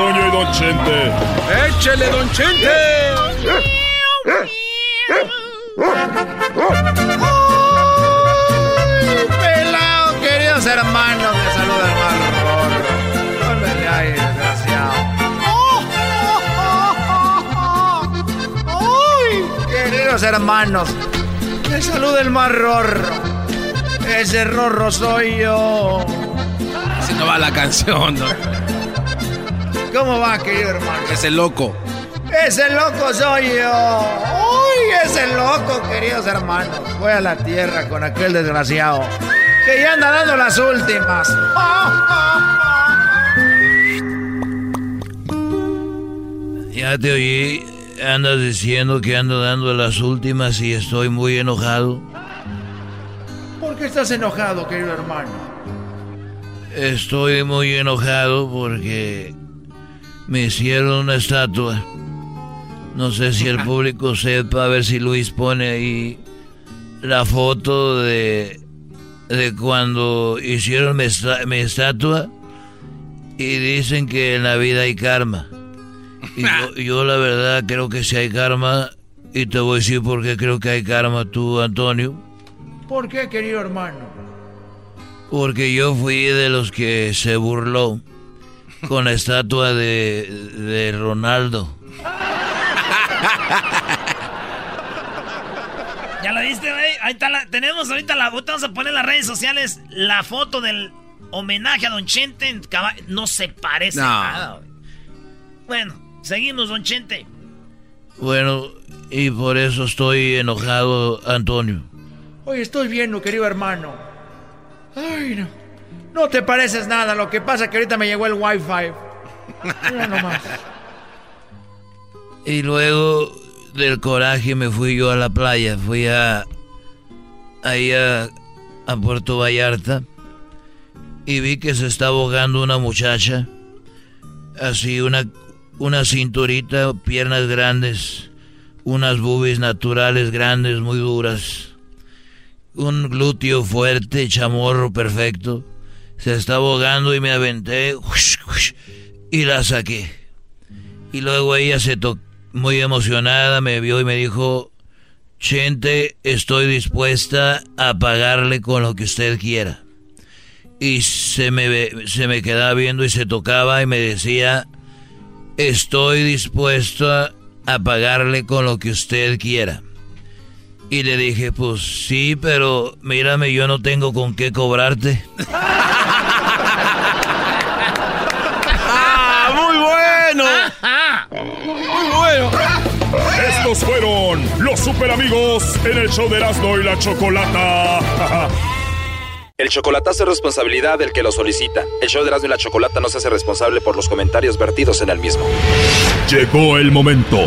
Don Toño y Don Chente. ¡Échele, don Chente! Pelado, queridos hermanos, me saluda el marrón. Órale ahí, desgraciado. ¡Ay! Queridos hermanos, me saluda el más rorro. Ese rorro soy yo. Así no va la canción, ¿no? ¿Cómo va, querido hermano? Ese loco. Ese loco soy yo. Uy, ese loco, queridos hermanos. Fue a la tierra con aquel desgraciado que ya anda dando las últimas. (laughs) Ya te oí, andas diciendo que ando dando las últimas y estoy muy enojado. ¿Por qué estás enojado, querido hermano? Estoy muy enojado porque me hicieron una estatua. No sé si el (laughs) público sepa, a ver si Luis pone ahí la foto de, de cuando hicieron mi, mi estatua y dicen que en la vida hay karma. Y yo, (laughs) yo la verdad creo que sí hay karma y te voy a decir por qué creo que hay karma tú, Antonio. ¿Por qué, querido hermano? Porque yo fui de los que se burló con la estatua de, de Ronaldo. ¿Ya la viste, güey? Ahí está la... Tenemos ahorita la... Vamos a poner en las redes sociales la foto del homenaje a Don Chente en No se parece No. nada, güey. Bueno, seguimos, Don Chente. Bueno, y por eso estoy enojado, Antonio. Oye, estoy viendo, querido hermano. Ay, no. No te pareces nada. Lo que pasa es que ahorita me llegó el wifi. Mira nomás. Y luego del coraje me fui yo a la playa, fui a ahí a, Puerto Vallarta y vi que se está ahogando una muchacha así una, una cinturita, piernas grandes, unas boobies naturales grandes, muy duras, un glúteo fuerte, chamorro perfecto. Se estaba ahogando y me aventé y la saqué. Y luego ella se tocó muy emocionada, me vio y me dijo, Chente, estoy dispuesta a pagarle con lo que usted quiera. Y se me, se me quedaba viendo y se tocaba y me decía, estoy dispuesta a pagarle con lo que usted quiera. Y le dije, pues sí, pero mírame, yo no tengo con qué cobrarte. ¡Ah, muy bueno! ¡Muy bueno! Estos fueron los super amigos en el show de Erasmo y la Chocolata. El chocolatazo es responsabilidad del que lo solicita. El show de Erasmo y la Chocolata no se hace responsable por los comentarios vertidos en el mismo. Llegó el momento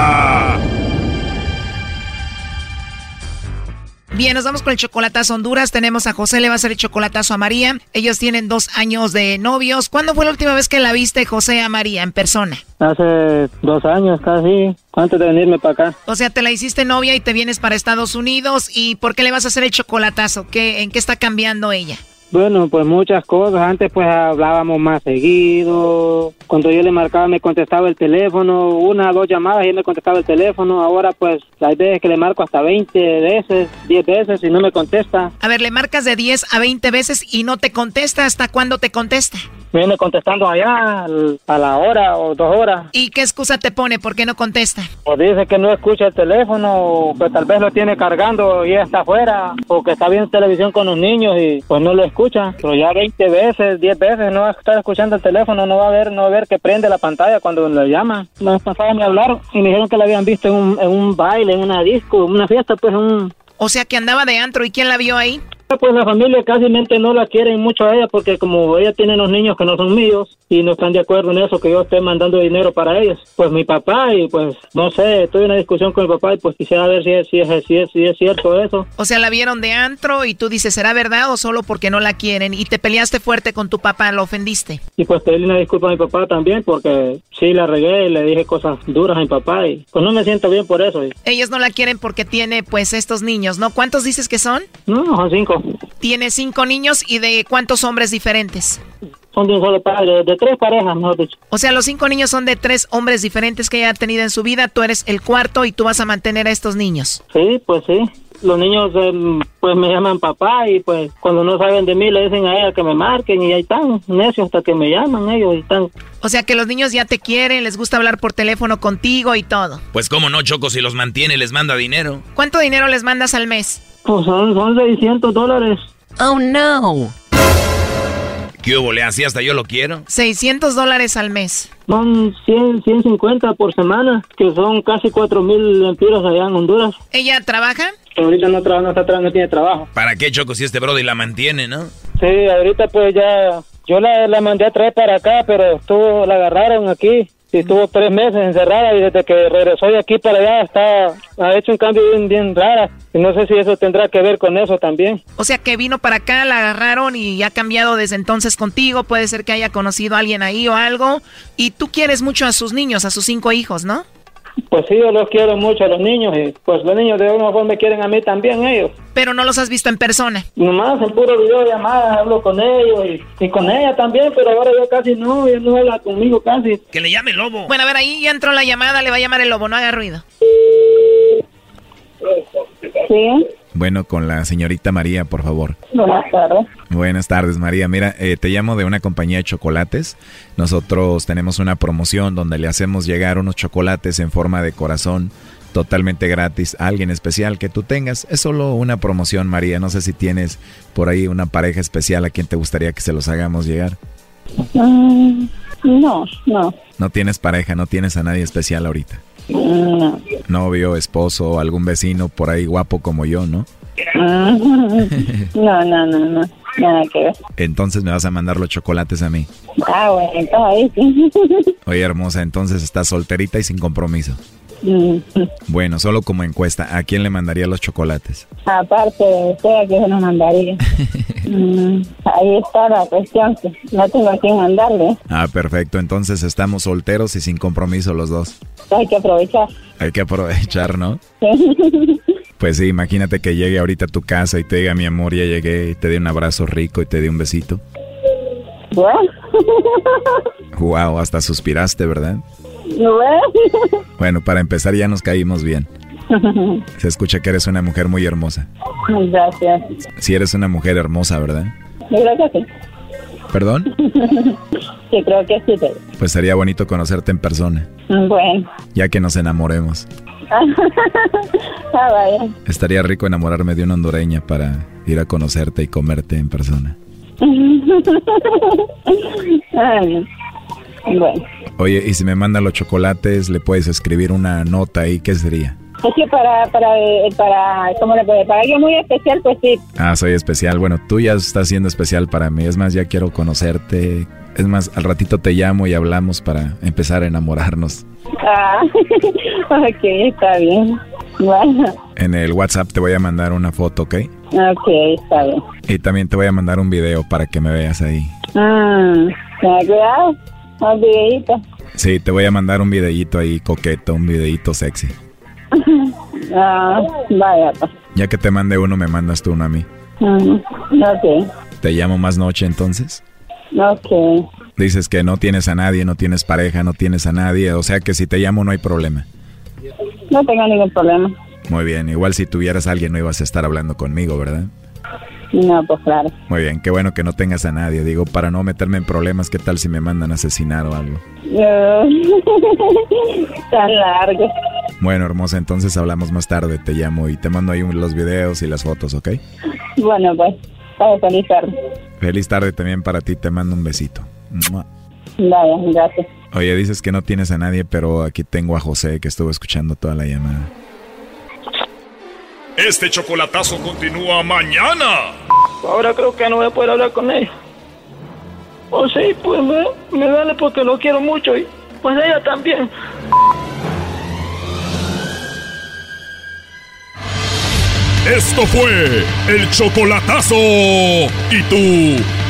Bien, nos vamos con el chocolatazo Honduras. Tenemos a José, le va a hacer el chocolatazo a María. Ellos tienen dos años de novios. ¿Cuándo fue la última vez que la viste, José, a María en persona? Hace dos años casi, antes de venirme para acá. O sea, te la hiciste novia y te vienes para Estados Unidos. ¿Y por qué le vas a hacer el chocolatazo? ¿Qué, ¿En qué está cambiando ella? Bueno, pues muchas cosas. Antes pues hablábamos más seguido. Cuando yo le marcaba me contestaba el teléfono, una o dos llamadas y él me contestaba el teléfono. Ahora pues hay veces que le marco hasta 20 veces, 10 veces y no me contesta. A ver, le marcas de 10 a 20 veces y no te contesta. ¿Hasta cuándo te contesta? Viene contestando allá al- a la hora o dos horas. ¿Y qué excusa te pone? ¿Por qué no contesta? O dice que no escucha el teléfono, o que tal vez lo tiene cargando y está afuera, o que está viendo televisión con los niños y pues no lo escucha. Pero ya 20 veces, 10 veces no va a estar escuchando el teléfono, no va a ver, no va a ver que prende la pantalla cuando le llama. La vez pasada me hablaron y me dijeron que la habían visto en un, en un baile, en una disco, en una fiesta, pues un... O sea, que andaba de antro. ¿Y quién la vio ahí? Pues la familia casi no la quieren mucho a ella porque como ella tiene los niños que no son míos y no están de acuerdo en eso, que yo esté mandando dinero para ellos. Pues mi papá y pues no sé, en una discusión con mi papá y pues quisiera ver si es, si es, si es, si es cierto eso. O sea, la vieron de antro y tú dices, ¿será verdad o solo porque no la quieren? Y te peleaste fuerte con tu papá, lo ofendiste. Y pues pedirle una disculpa a mi papá también porque sí la regué y le dije cosas duras a mi papá y pues no me siento bien por eso. Ellos no la quieren porque tiene pues estos niños, ¿no? ¿Cuántos dices que son? No, son cinco. Tiene cinco niños y de cuántos hombres diferentes. Son de un solo padre, de, tres parejas, mejor dicho. O sea, los cinco niños son de tres hombres diferentes que ella ha tenido en su vida. Tú eres el cuarto y tú vas a mantener a estos niños. Sí, pues sí. Los niños em, pues me llaman papá y pues cuando no saben de mí le dicen a ella que me marquen y ahí están, necios hasta que me llaman ellos y están. O sea que los niños ya te quieren, les gusta hablar por teléfono contigo y todo. Pues cómo no, Choco, si los mantiene, les manda dinero. ¿Cuánto dinero les mandas al mes? Pues son, son 600 dólares. Oh, no. ¿Qué hubo, le Así hasta yo lo quiero. 600 dólares al mes. Son 100, 150 por semana, que son casi 4 mil lempiras allá en Honduras. ¿Ella trabaja? Ahorita no, trabaja, no, está, tra- no tiene trabajo. ¿Para qué, Choco, si este brody la mantiene, no? Sí, ahorita pues ya, yo la, la mandé a traer para acá, pero estuvo, la agarraron aquí. Y estuvo tres meses encerrada y desde que regresó de aquí para allá está, ha hecho un cambio bien, bien rara. Y no sé si eso tendrá que ver con eso también. O sea que vino para acá, la agarraron y ha cambiado desde entonces contigo. Puede ser que haya conocido a alguien ahí o algo. Y tú quieres mucho a sus niños, a sus cinco hijos, ¿no? Pues sí, yo los quiero mucho a los niños y pues los niños de alguna forma me quieren a mí también ellos. Pero no los has visto en persona. Nomás en puro videollamada hablo con ellos y, y con ella también, pero ahora yo casi no, ella no habla conmigo casi. Que le llame el lobo. Bueno, a ver, ahí ya entró la llamada, le va a llamar el lobo, no haga ruido. Sí, Bueno, con la señorita María, por favor. buenas tardes. Buenas tardes, María. Mira, eh, te llamo de una compañía de chocolates. Nosotros tenemos una promoción donde le hacemos llegar unos chocolates en forma de corazón totalmente gratis a alguien especial que tú tengas. Es solo una promoción, María. No sé si tienes por ahí una pareja especial a quien te gustaría que se los hagamos llegar. Mm, no, no, No tienes pareja, no tienes a nadie especial ahorita. No. Novio, esposo, algún vecino por ahí guapo como yo, ¿no? Mm, No, no, no, no. Nada que ver. Entonces me vas a mandar los chocolates a mí. Ah, bueno, entonces ahí sí. Oye, hermosa, entonces estás solterita y sin compromiso. Mm, Bueno, solo como encuesta, ¿a quién le mandaría los chocolates? Aparte de usted, ¿a quién se nos mandaría? (laughs) Mm, ahí está la cuestión, que no tengo a quién mandarle. Ah, perfecto. Entonces estamos solteros y sin compromiso los dos. Hay que aprovechar. Hay que aprovechar, ¿no? (laughs) Pues sí, imagínate que llegue ahorita a tu casa y te diga, mi amor, ya llegué, y te dé un abrazo rico y te dé un besito. Wow, (laughs) hasta suspiraste, ¿verdad? (laughs) bueno. Para empezar ya nos caímos bien. (laughs) Se escucha que eres una mujer muy hermosa. Gracias. Si eres una mujer hermosa, ¿verdad? Yo creo que sí. ¿Perdón? (laughs) Sí, creo que sí. pero- Pues sería bonito conocerte en persona, Bueno. ya que nos enamoremos. ah, vaya. Estaría rico enamorarme de una hondureña para ir a conocerte y comerte en persona. Ay, bueno. Oye, y si me mandan los chocolates, le puedes escribir una nota ahí, ¿qué sería? Es que para, para, eh, para, ¿cómo le puede? Para alguien muy especial, pues sí. Ah, soy especial. Bueno, tú ya estás siendo especial para mí. Es más, ya quiero conocerte. Es más, al ratito te llamo y hablamos para empezar a enamorarnos. Ah, (laughs) ok, está bien. Bueno, En el WhatsApp te voy a mandar una foto, ¿ok? ok, está bien. Y también te voy a mandar un video para que me veas ahí. Mm, tenga cuidado, un videíto. Sí, te voy a mandar un videíto ahí coqueto, un videíto sexy. (laughs) Ah, vaya, pues. Ya que te mande uno, me mandas tú uno a mí. Mm, ok, Te llamo más noche entonces. ok. Dices que no tienes a nadie, no tienes pareja, no tienes a nadie. O sea que si te llamo no hay problema. No tengo ningún problema. Muy bien, igual si tuvieras a alguien no ibas a estar hablando conmigo, ¿verdad? No, pues claro. Muy bien, qué bueno que no tengas a nadie. Digo, para no meterme en problemas, ¿qué tal si me mandan a asesinar o algo? (laughs) Tan largo. Bueno, hermosa, entonces hablamos más tarde. Te llamo y te mando ahí los videos y las fotos, ¿ok? Bueno, pues, feliz tarde. Feliz tarde también para ti, te mando un besito. Vaya, gracias. Oye, dices que no tienes a nadie, pero aquí tengo a José que estuvo escuchando toda la llamada. Este chocolatazo continúa mañana. Ahora creo que no voy a poder hablar con ella. O sí, pues me, me duele porque lo quiero mucho y pues ella también. Esto fue el chocolatazo. ¿Y tú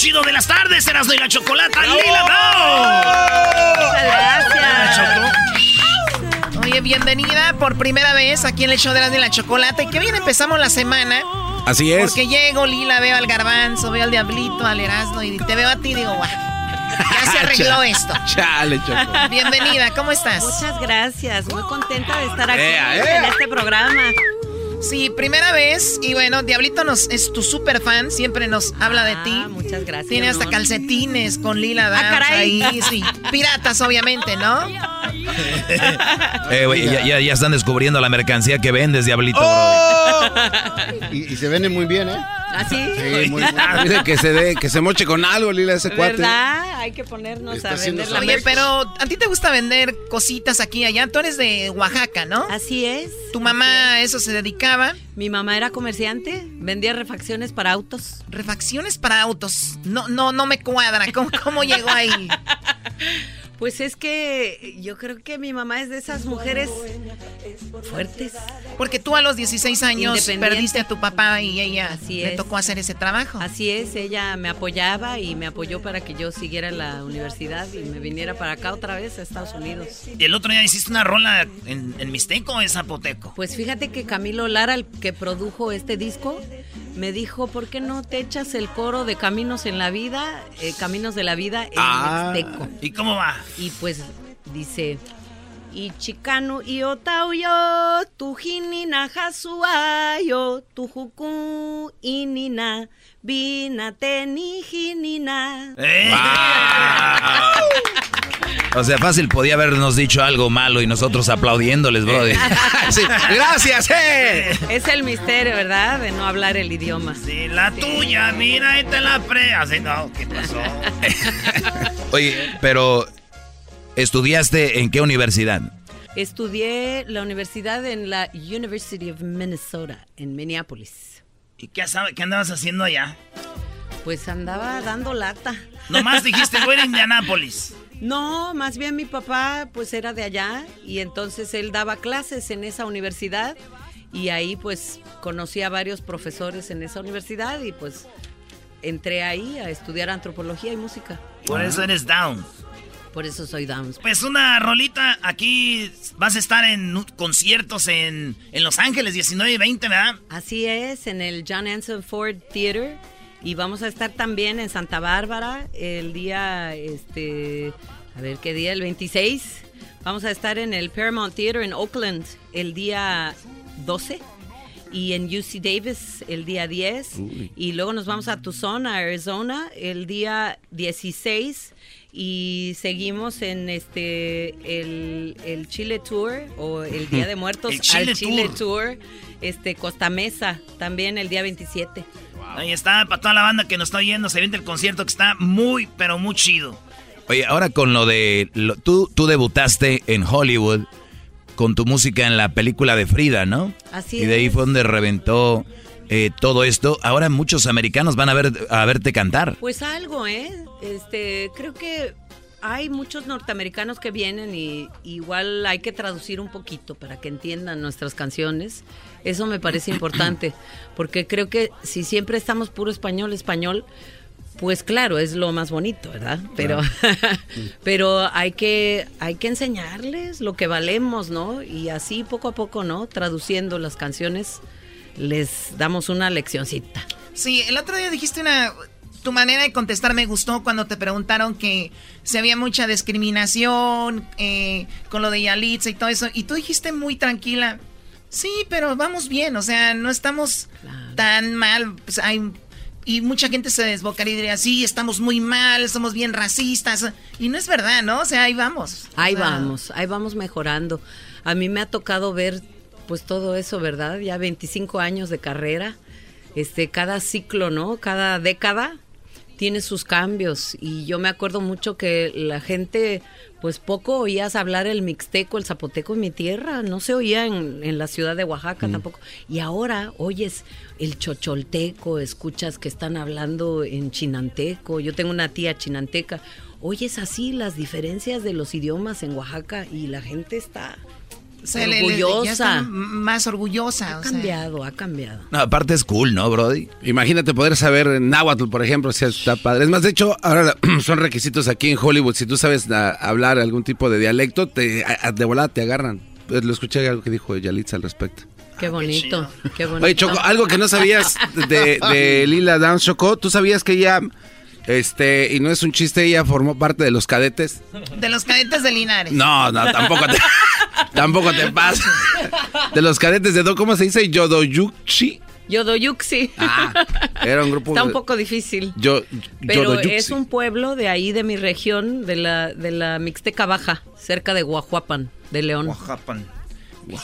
chido de las tardes, Erasmo y la Chocolata, Lila Muchas gracias. Oye, bienvenida por primera vez aquí en el show de las de la chocolate. Que bien empezamos la semana. Así es. Porque llego, Lila, veo al garbanzo, veo al diablito, al erasmo y te veo a ti y digo, guau. Ya se (laughs) arregló esto. Chale, Choco. Bienvenida, ¿cómo estás? Muchas gracias, muy contenta de estar aquí Ea, ea. en este programa. Sí, primera vez. Y bueno, Diablito nos, es tu super fan, siempre nos habla de ti. Ah, Muchas gracias. Tiene hasta calcetines con Lila Ah, caray. ahí, sí. Piratas, obviamente, ¿no? (laughs) (laughs) Eh, güey, ya, ya- ya están descubriendo la mercancía que vendes, Diablito. Y, y se vende muy bien, ¿eh? ¿Así? Sí, muy bien. Ah, que se dé, que se moche con algo, Lila, ese cuate. ¿Verdad? Hay que ponernos Está a vender la Oye, pero a ti te gusta vender cositas aquí y allá. Tú eres de Oaxaca, ¿no? Así es. ¿Tu mamá a eso se dedicaba? Mi mamá era comerciante, vendía refacciones para autos. Refacciones para autos. No, no, no me cuadra. ¿Cómo, cómo llegó ahí? (laughs) Pues es que yo creo que mi mamá es de esas mujeres fuertes. Porque tú a los 16 años perdiste a tu papá y ella Así le tocó hacer ese trabajo. Así es, ella me apoyaba y me apoyó para que yo siguiera en la universidad y me viniera para acá otra vez a Estados Unidos. Y el otro día hiciste una rola en, en Mixteco o en Zapoteco. Pues fíjate que Camilo Lara, el que produjo este disco, me dijo, ¿por qué no te echas el coro de Caminos en la Vida, eh, Caminos de la Vida en Ah. Mixteco? ¿Y cómo va? Y pues dice, y chicano y otauyo, tujinina jasuayo, tujuku inina, vina tenijinina. Eh. O sea, fácil podía habernos dicho algo malo y nosotros aplaudiéndoles. (laughs) Sí, gracias, eh. Es el misterio, ¿verdad? De no hablar el idioma. Sí, la tuya, mira, ahí te la pre. Así no, ¿qué pasó? (laughs) Oye, pero ¿estudiaste en qué universidad? Estudié la universidad en la University of Minnesota, en Minneapolis. ¿Y qué, andabas haciendo allá? Pues andaba dando lata. Nomás dijiste, voy a Indianápolis. (laughs) No, más bien mi papá pues era de allá y entonces él daba clases en esa universidad y ahí pues conocí a varios profesores en esa universidad y pues entré ahí a estudiar antropología y música. Por eso eres down. Por eso soy Downs. Pues una rolita, aquí vas a estar en conciertos en, en Los Ángeles, 19 y 20, ¿verdad? Así es, en el John Anson Ford Theater. Y vamos a estar también en Santa Bárbara el día, este, a ver qué día, el 26. Vamos a estar en el Paramount Theater en Oakland el día 12. Y en UC Davis el día 10. Uy. Y luego nos vamos a Tucson, a Arizona, el día 16. Y seguimos en este el, el Chile Tour o el Día de (laughs) Muertos El Chile al Chile Tour. Tour. Este Costa Mesa también el día 27. Ahí está, para toda la banda que nos está oyendo, se viene el concierto que está muy, pero muy chido. Oye, ahora con lo de... lo- tú, tú debutaste en Hollywood con tu música en la película de Frida, ¿no? Así y de ahí fue donde reventó eh, todo esto. Ahora muchos americanos van a, ver, a verte cantar. Pues algo, ¿eh? Este, creo que hay muchos norteamericanos que vienen y igual hay que traducir un poquito para que entiendan nuestras canciones. Eso me parece (clears throat) importante, porque creo que si siempre estamos puro español, español, pues claro, es lo más bonito, ¿verdad? Pero, (laughs) (laughs) pero hay que, hay que enseñarles lo que valemos, ¿no? Y así poco a poco, ¿no? Traduciendo las canciones, les damos una leccioncita. Sí, el otro día dijiste una... Tu manera de contestar me gustó cuando te preguntaron que si había mucha discriminación eh, con lo de Yalitza y todo eso. Y tú dijiste muy tranquila, sí, pero vamos bien, o sea, no estamos tan mal. Pues hay, y mucha gente se desbocaría y diría, sí, estamos muy mal, somos bien racistas. Y no es verdad, ¿no? O sea, ahí vamos. Ahí O sea, vamos, ahí vamos mejorando. A mí me ha tocado ver pues todo eso, ¿verdad? Ya 25 años de carrera. Este, cada ciclo, ¿no? Cada década tiene sus cambios y yo me acuerdo mucho que la gente pues poco oías hablar el mixteco, el zapoteco en mi tierra, no se oía en, en la ciudad de Oaxaca tampoco. Y ahora oyes el chocholteco, escuchas que están hablando en chinanteco, yo tengo una tía chinanteca, oyes así las diferencias de los idiomas en Oaxaca y la gente está se le- le- ya orgullosa. está más orgullosa. Ha o sea. cambiado, ha cambiado. No, aparte es cool, ¿no, Brody? Imagínate poder saber náhuatl, por ejemplo, si está padre. Es más, de hecho, ahora (clears throat) son requisitos aquí en Hollywood. Si tú sabes ah, hablar algún tipo de dialecto, te, a- de volada te agarran. Eh, Lo escuché algo que dijo Yalitza al respecto. Qué bonito, qué bonito. Oye, Choco, algo que no sabías de, de (laughs) Lila Downs, Choco, ¿tú sabías que ella, este, y no es un chiste, ella formó parte de los cadetes? De los cadetes de Linares. No, no, tampoco te, (laughs) tampoco te pasa. De los cadetes de, Do- ¿cómo se dice? Yodoyuchi. Yodoyuxi. Ah, era un grupo Está un poco difícil. Yo, Pero Yodoyuxi. es un pueblo de ahí, de mi región, de la, de la Mixteca Baja, cerca de Guajuapan, de León. Guajuapan.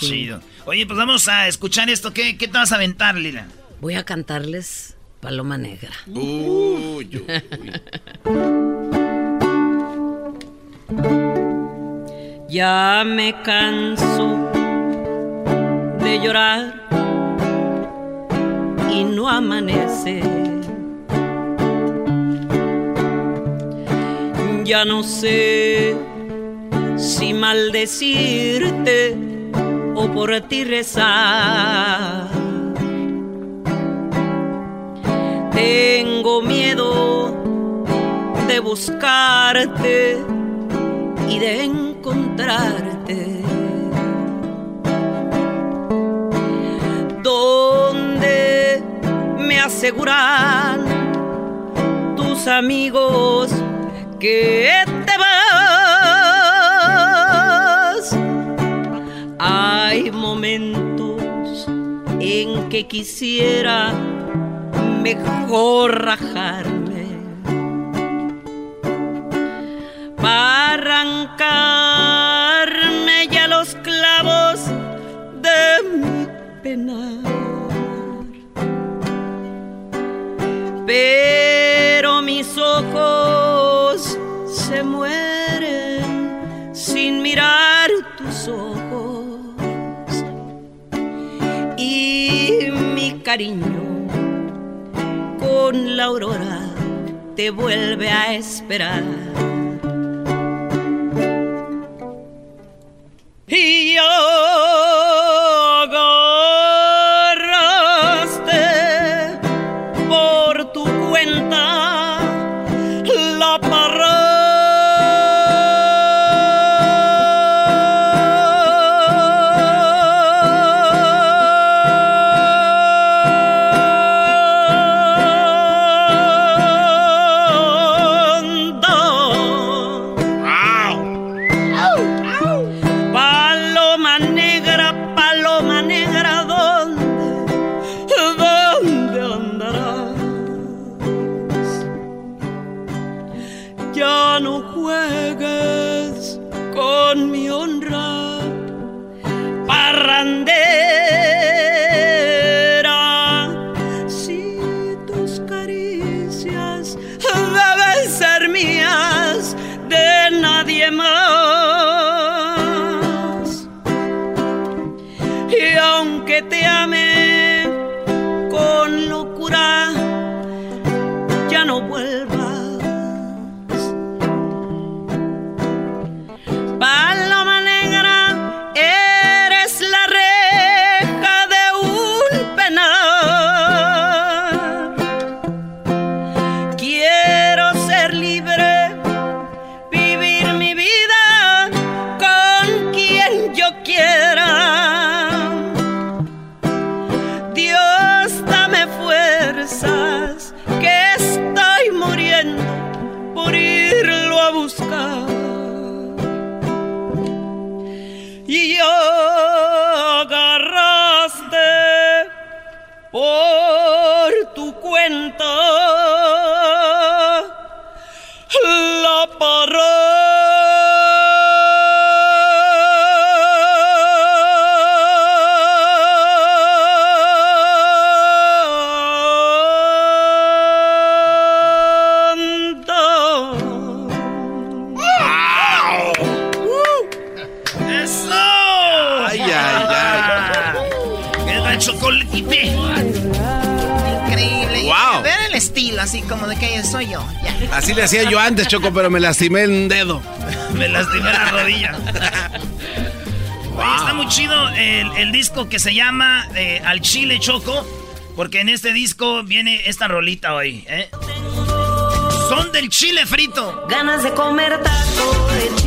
Sí. Chido. Oye, pues vamos a escuchar esto. ¿Qué, qué te vas a aventar, Lila? Voy a cantarles Paloma Negra. Uy, Ya me canso de llorar y no amanece. Ya no sé si maldecirte o por ti rezar. Tengo miedo de buscarte y de encontrarte. Donde me aseguran tus amigos que te vas. Hay momentos en que quisiera mejor rajarme para arrancarme ya los clavos de mi pena. Pero mis ojos se mueren sin mirar tus ojos y mi cariño con la aurora te vuelve a esperar. Y yo hacía yo antes, Choco, pero me lastimé un dedo. Me lastimé la rodilla. Oye, está muy chido el, el disco que se llama eh, Al Chile Choco, porque en este disco viene esta rolita hoy, ¿eh? Son del chile frito. Ganas de comer taco de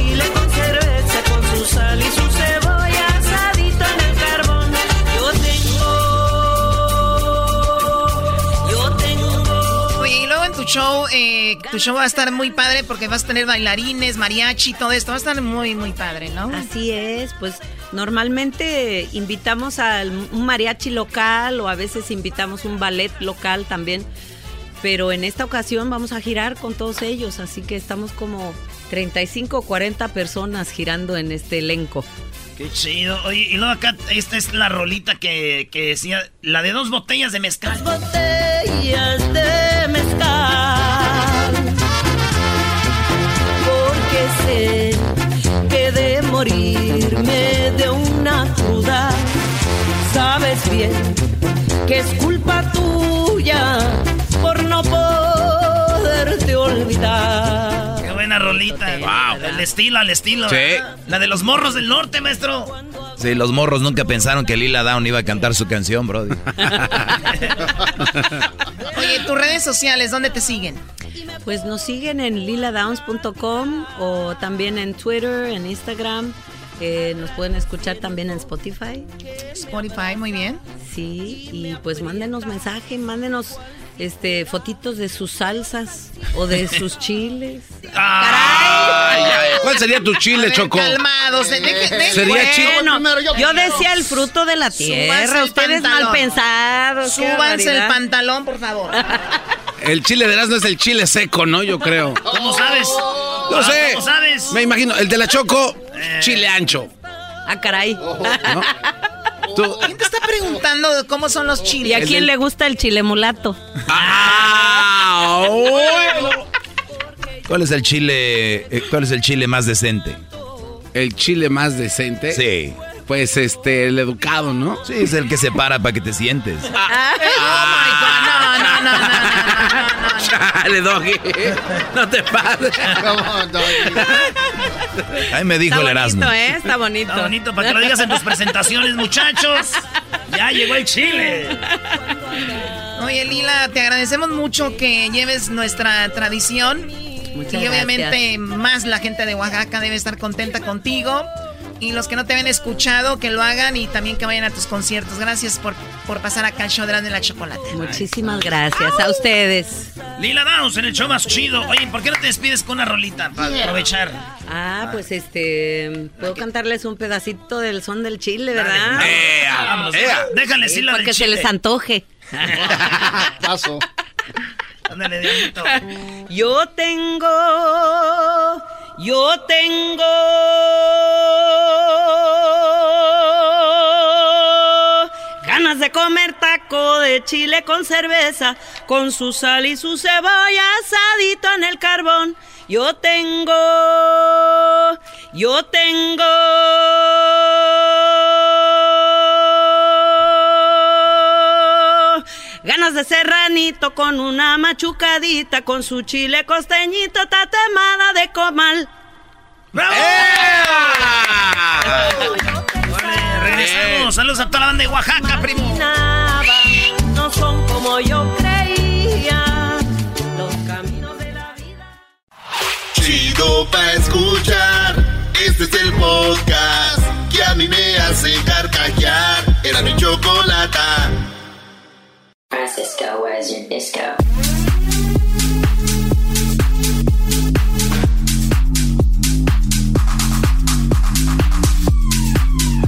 show, eh, tu show va a estar muy padre porque vas a tener bailarines, mariachi, todo esto. Va a estar muy, muy padre, ¿no? Así es, pues normalmente invitamos a un mariachi local o a veces invitamos un ballet local también, pero en esta ocasión vamos a girar con todos ellos, así que estamos como 35 o 40 personas girando en este elenco. Qué chido. Oye, y luego acá, esta es la rolita que, que decía, la de dos botellas de mezcal. botellas una cruda, sabes bien que es culpa tuya por no poderte olvidar. Qué buena rolita. Wow. El estilo, al estilo. Sí. ¿verdad? La de los morros del norte, maestro. Sí, los morros nunca pensaron que Lila Down iba a cantar su canción, Brody. (laughs) Oye, tus redes sociales, ¿dónde te siguen? Pues nos siguen en liladowns.com o también en Twitter, en Instagram. Eh, nos pueden escuchar también en Spotify. Spotify, muy bien. Sí. Y pues mándenos mensaje, mándenos este fotitos de sus salsas o de (laughs) sus chiles. ¿Cuál sería tu chile, Choco? Calmados, de- de- de- Sería bueno, chile. Yo decía el fruto de la tierra. Ustedes pantalón. mal pensados. Súbanse el pantalón, por favor. (laughs) El chile de no es el chile seco, ¿no? Yo creo. ¿Cómo sabes? No sé. ¿Cómo sabes? Me imagino. El de la Choco, chile ancho. Ah, caray. (laughs) ¿Quién te está preguntando cómo son los chiles? ¿Y a quién le gusta el chile mulato? Ah, (laughs) ¿Cuál es el chile, eh, cuál es el chile más decente? El chile más decente. Sí. Pues este, el educado, ¿no? Sí, es el que se para para que te sientes. Oh my God, no, no, no, no, no. Chale, Doggy. No te pases. Ahí me dijo Está el Erasmo. bonito, ¿eh? Está bonito. Está bonito para que lo digas en tus presentaciones, muchachos. Ya llegó el chile. Oye, Lila, te agradecemos mucho que lleves nuestra tradición. Muchas y obviamente gracias. más la gente de Oaxaca debe estar contenta contigo. Y los que no te habían escuchado, que lo hagan y también que vayan a tus conciertos. Gracias por, por pasar acá al show de la chocolate. Muchísimas gracias a ustedes. Lila Downs en el show más chido. Oye, ¿por qué no te despides con una rolita para aprovechar? Ah, pues este, puedo cantarles un pedacito del son del chile, ¿verdad? Vámonos, déjale Sí, decir la para del que se chile. les antoje. (laughs) Paso. Ándale, Diablito. Yo tengo, yo tengo ganas de comer taco de chile con cerveza, con su sal y su cebolla asadito en el carbón. Yo tengo, yo tengo ganas de serranito con una machucadita, con su chile costeñito, tatemada de comal. ¡Bravo! Vale, regresamos. Saludos a toda la banda de Oaxaca, primo. No son como yo creía. Los caminos de la vida. Chido pa' escuchar. Este es el podcast que a mí me hace carcajear. Era mi chocolata. Francisco, where's your disco?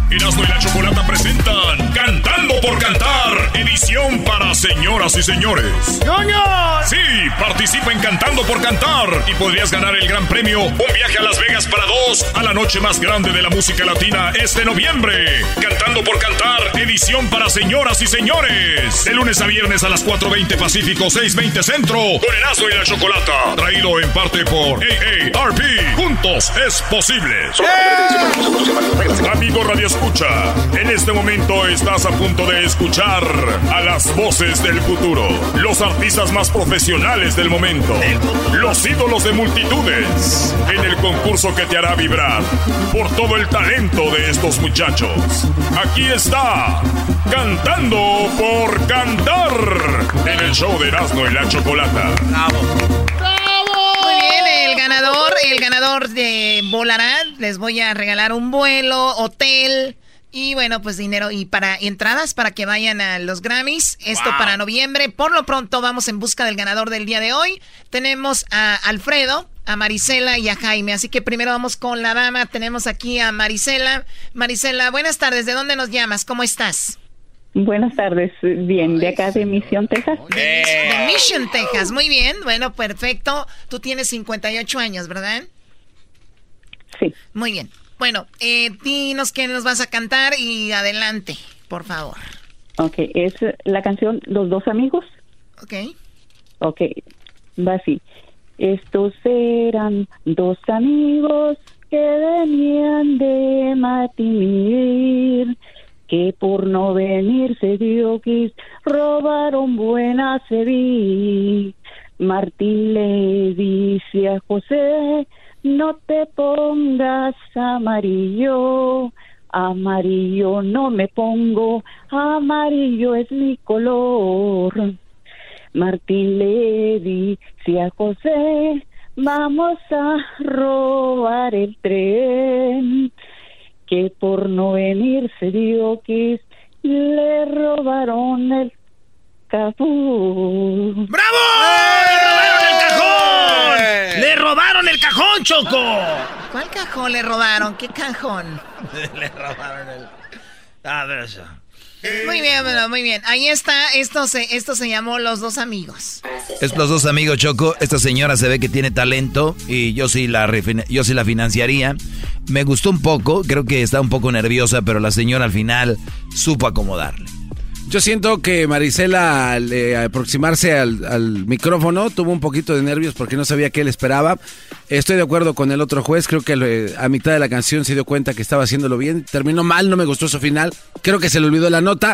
Y la Chocolata presentan Cantando por Cantar, edición para señoras y señores. ¡Ñoños! Sí, participa en Cantando por Cantar y podrías ganar el gran premio, un viaje a Las Vegas para dos, a la noche más grande de la música latina este noviembre. Cantando por Cantar, edición para señoras y señores. De lunes a viernes a las 4.20 Pacífico, 6.20 Centro, con Erasmo y la Chocolata. Traído en parte por AARP. Juntos es posible. Amigo Radio Escucha, en este momento estás a punto de escuchar a las voces del futuro, los artistas más profesionales del momento, los ídolos de multitudes, en el concurso que te hará vibrar por todo el talento de estos muchachos. Aquí está, cantando por cantar, en el show de Erasmo y la Chocolata. Muy bien, el ganador, el ganador de Volará, les voy a regalar un vuelo, hotel y bueno, pues dinero y para entradas para que vayan a los Grammys. Esto Wow. para noviembre. Por lo pronto vamos en busca del ganador del día de hoy. Tenemos a Alfredo, a Marisela y a Jaime. Así que primero vamos con la dama. Tenemos aquí a Marisela. Marisela, buenas tardes. ¿De dónde nos llamas? ¿Cómo estás? Buenas tardes, bien, de acá de Misión, Texas. De Mission, Texas. Muy bien. Bueno, perfecto. Tú tienes 58 años, ¿verdad? Sí. Muy bien. Bueno, eh, dinos qué nos vas a cantar y adelante, por favor. Ok, es la canción Los dos amigos. Ok. Ok, va así. Estos eran dos amigos que venían de Matimir, que por no venirse Dioquis robaron buena vi. Martín le dice a José, no te pongas amarillo, amarillo no me pongo, amarillo es mi color. Martín le dice a José, vamos a robar el tren, que por no venirse Dioquis Le robaron el cajón. ¡Bravo! ¡Le robaron el cajón, Choco! ¿Cuál cajón le robaron? ¿Qué cajón? (laughs) Le robaron el... A ver eso. Muy bien, bueno, muy bien. Ahí está, esto se, esto se llamó Los Dos Amigos. Es los dos amigos, Choco. Esta señora se ve que tiene talento y yo sí la, yo sí la financiaría. Me gustó un poco, creo que está un poco nerviosa, pero la señora al final supo acomodarle. Yo siento que Marisela al eh, aproximarse al, al micrófono tuvo un poquito de nervios porque no sabía qué le esperaba. Estoy de acuerdo con el otro juez, creo que eh, a mitad de la canción se dio cuenta que estaba haciéndolo bien. Terminó mal, no me gustó su final. Creo que se le olvidó la nota,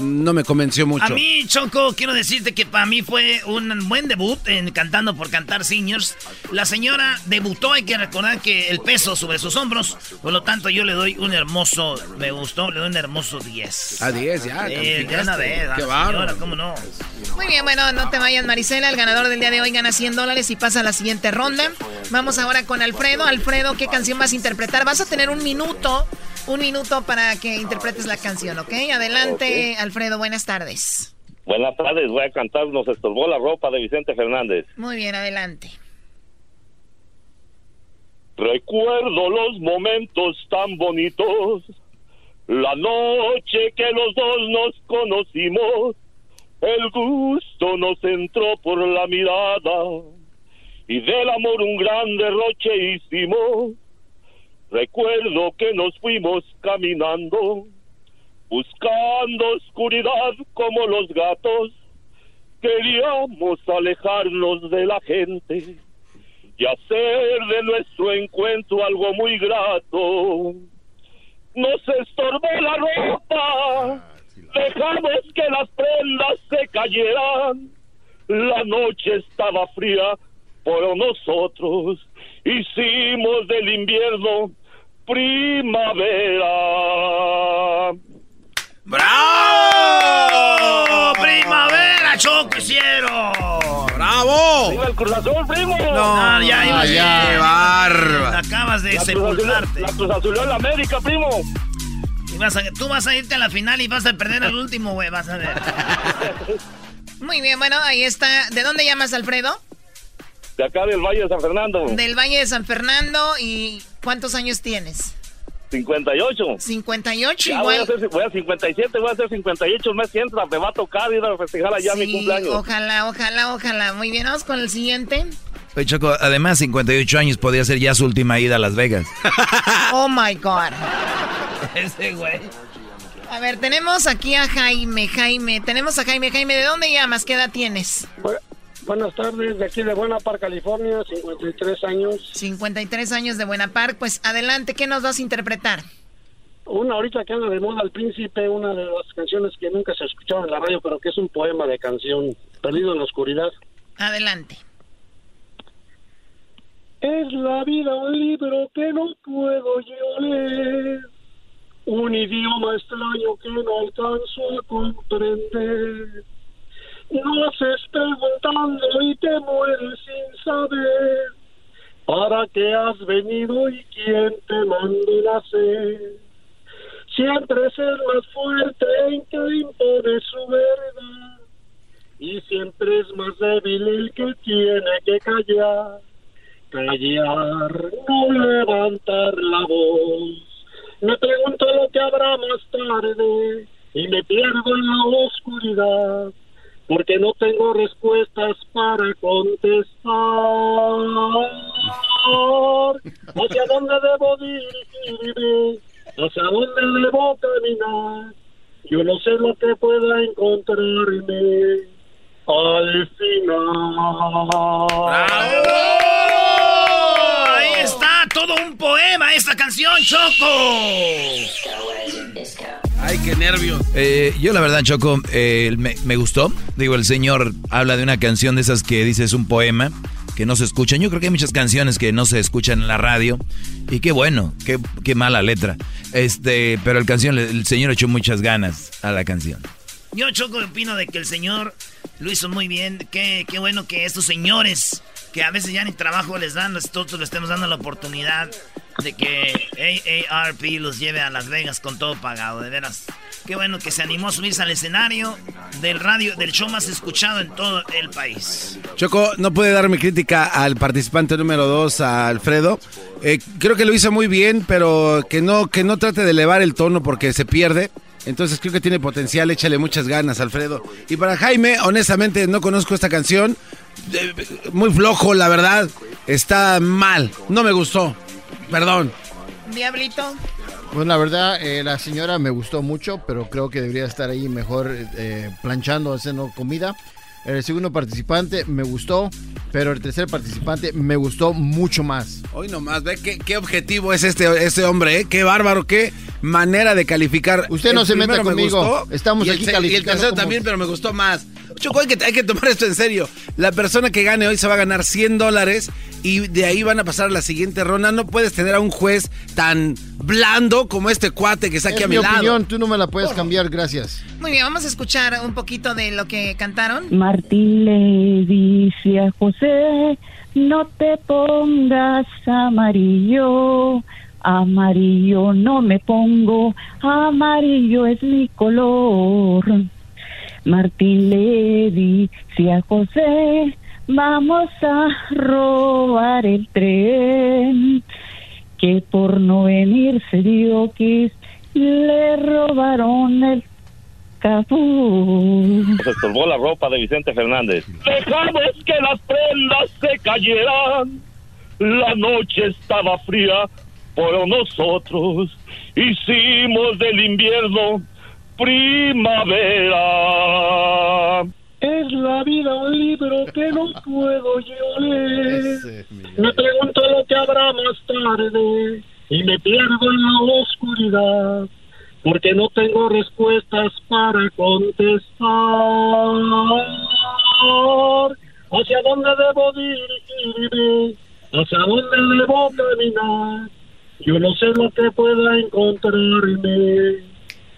no me convenció mucho. A mí, Choco, quiero decirte que para mí fue un buen debut en Cantando por Cantar Seniors. La señora debutó, hay que recordar que el peso sobre sus hombros. Por lo tanto, yo le doy un hermoso, me gustó, le doy un hermoso 10. A 10 ya. De una vez, Qué ah, señora, bárbaro. ¿cómo no? Muy bien, bueno, no te vayas, Marisela. El ganador del día de hoy gana 100 dólares y pasa a la siguiente ronda. Vamos ahora con Alfredo. Alfredo, ¿qué canción vas a interpretar? Vas a tener un minuto, un minuto para que interpretes la canción, ¿ok? Adelante, Alfredo, buenas tardes. Buenas tardes, voy a cantar Nos estorbó la ropa de Vicente Fernández. Muy bien, adelante. Recuerdo los momentos tan bonitos, la noche que los dos nos conocimos, el gusto nos entró por la mirada y del amor un gran derroche hicimos. Recuerdo que nos fuimos caminando, buscando oscuridad como los gatos, queríamos alejarnos de la gente y hacer de nuestro encuentro algo muy grato. Nos estorbó la ropa, dejamos que las prendas se cayeran. La noche estaba fría, pero nosotros hicimos del invierno primavera. ¡Bravo! ¡Primavera, Choco, hicieron! ¡Bravo! ¡Viva el Cruz Azul, primo! No, ya ibas ya, bien. bárbaro. Acabas de La Cruz sepultarte. Azul- La Cruz Azul en la América, primo. Y vas a- tú vas a irte a la final y vas a perder el último, güey, vas a ver. (laughs) Muy bien, bueno, ahí está. ¿De dónde llamas, Alfredo? De acá del Valle de San Fernando. Del Valle de San Fernando. ¿Y cuántos años tienes? 58. 58, Ya voy a, igual. hacer, voy a 57, voy a hacer 58 el mes que entra. Me va a tocar ir a festejar allá mi Sí, cumpleaños. Ojalá, ojalá, ojalá. Muy bien, vamos con el siguiente. Oye, Choco, además 58 años podría ser ya su última ida a Las Vegas. (laughs) Oh my God. (laughs) Ese güey. A ver, tenemos aquí a Jaime, Jaime. Tenemos a Jaime, Jaime. ¿De dónde llamas? ¿Qué edad tienes? Buenas tardes, de aquí de Buena Park, California, 53 años. 53 años de Buena Park. Pues adelante, ¿qué nos vas a interpretar? Una ahorita que anda de moda El Príncipe, una de las canciones que nunca se escucharon en la radio, pero que es un poema de canción, Perdido en la Oscuridad. Adelante. Es la vida un libro que no puedo yo leer, un idioma extraño que no alcanzo a comprender. Naces preguntando y te mueres sin saber para qué has venido y quién te mandó nacer. Siempre es más fuerte en que impone su verdad y siempre es más débil el que tiene que callar callar, no levantar la voz. Me pregunto lo que habrá más tarde y me pierdo en la oscuridad porque no tengo respuestas para contestar. (laughs) ¿Hacia dónde debo dirigirme? ¿Hacia dónde debo caminar? Yo no sé lo que pueda encontrarme al final. Ahí está, todo un poema esta canción, Choco. Ay, qué nervios. Eh, yo la verdad, Choco, eh, me, me gustó. Digo, el señor habla de una canción de esas que dice es un poema, que no se escuchan. Yo creo que hay muchas canciones que no se escuchan en la radio. Y qué bueno, qué, qué mala letra. Este, pero el canción, el señor echó muchas ganas a la canción. Yo, Choco, opino de que el señor lo hizo muy bien. Qué, qué bueno que estos señores, que a veces ya ni trabajo les dan, nosotros le estemos dando la oportunidad de que AARP los lleve a Las Vegas con todo pagado, de veras. Qué bueno que se animó a subirse al escenario del radio, del show más escuchado en todo el país. Choco, no puede dar mi crítica al participante número 2, a Alfredo. Eh, creo que lo hizo muy bien, pero que no, que no trate de elevar el tono porque se pierde. Entonces creo que tiene potencial, échale muchas ganas, Alfredo. Y para Jaime, honestamente no conozco esta canción. Eh, muy flojo, la verdad. Está mal, no me gustó. Perdón. Diablito. Pues la verdad, eh, la señora me gustó mucho, pero creo que debería estar ahí mejor eh, planchando, haciendo comida. El segundo participante me gustó, pero el tercer participante me gustó mucho más. Hoy nomás, ve qué, qué objetivo es este, este hombre, ¿eh? Qué bárbaro, qué manera de calificar. Usted no El se meta me conmigo. gustó, Estamos aquí se- Y el calificando tercero como- también, pero me gustó más. Choco, hay que, hay que tomar esto en serio. La persona que gane hoy se va a ganar 100 dólares y de ahí van a pasar a la siguiente ronda. No puedes tener a un juez tan blando como este cuate que está aquí Es a mi mi lado. opinión, tú no me la puedes cambiar, gracias. Muy bien, vamos a escuchar un poquito de lo que cantaron. Martín le dice a José, no te pongas amarillo, amarillo no me pongo, amarillo es mi color. Martín le dice a José, vamos a robar el tren, que por no venirse dio que le robaron el cafú. Se estorbó la ropa de Vicente Fernández. Dejamos que las prendas se cayeran. La noche estaba fría, pero nosotros hicimos del invierno primavera. Es la vida un libro que no puedo yo leer. Me pregunto lo que habrá más tarde y me pierdo en la oscuridad porque no tengo respuestas para contestar. ¿Hacia dónde debo dirigirme? ¿Hacia dónde debo caminar? Yo no sé lo que pueda encontrarme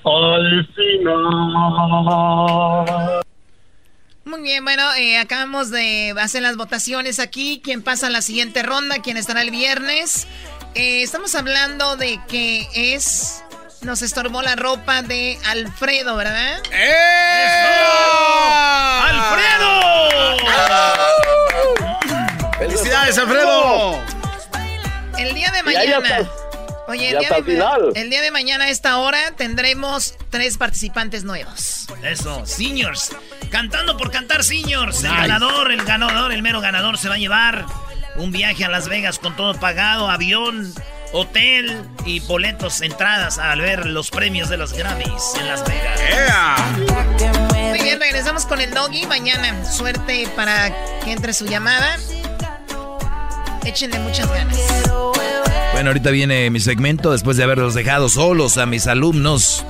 al final. Muy bien, bueno, eh, acabamos de hacer las votaciones aquí. ¿Quién pasa a la siguiente ronda? ¿Quién estará el viernes? Eh, estamos hablando de que es... Nos estorbó la ropa de Alfredo, ¿verdad? ¡Alfredo! ¡Felicidades, Alfredo! El día de mañana. hasta- Oye, el día, de, final. el día de mañana a esta hora tendremos tres participantes nuevos. Eso, seniors. Cantando por cantar seniors. El ganador, el ganador, el mero ganador se va a llevar un viaje a Las Vegas con todo pagado, avión, hotel y boletos, entradas a ver los premios de los Grammys en Las Vegas. Muy bien, regresamos con el doggy mañana. Suerte para que entre su llamada. Échenle muchas ganas. Bueno, ahorita viene mi segmento después de haberlos dejado solos a mis alumnos.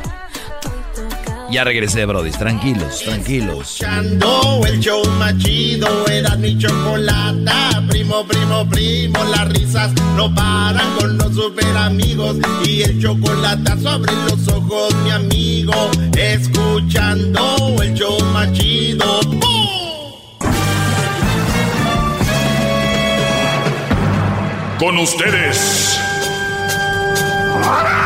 Ya regresé, Brody. Tranquilos, tranquilos. Escuchando el show más chido era mi chocolata. Primo, primo, primo, las risas no paran con los super amigos. Y el chocolate sobre los ojos, mi amigo. Escuchando el show más chido. ¡Bum! Con ustedes. El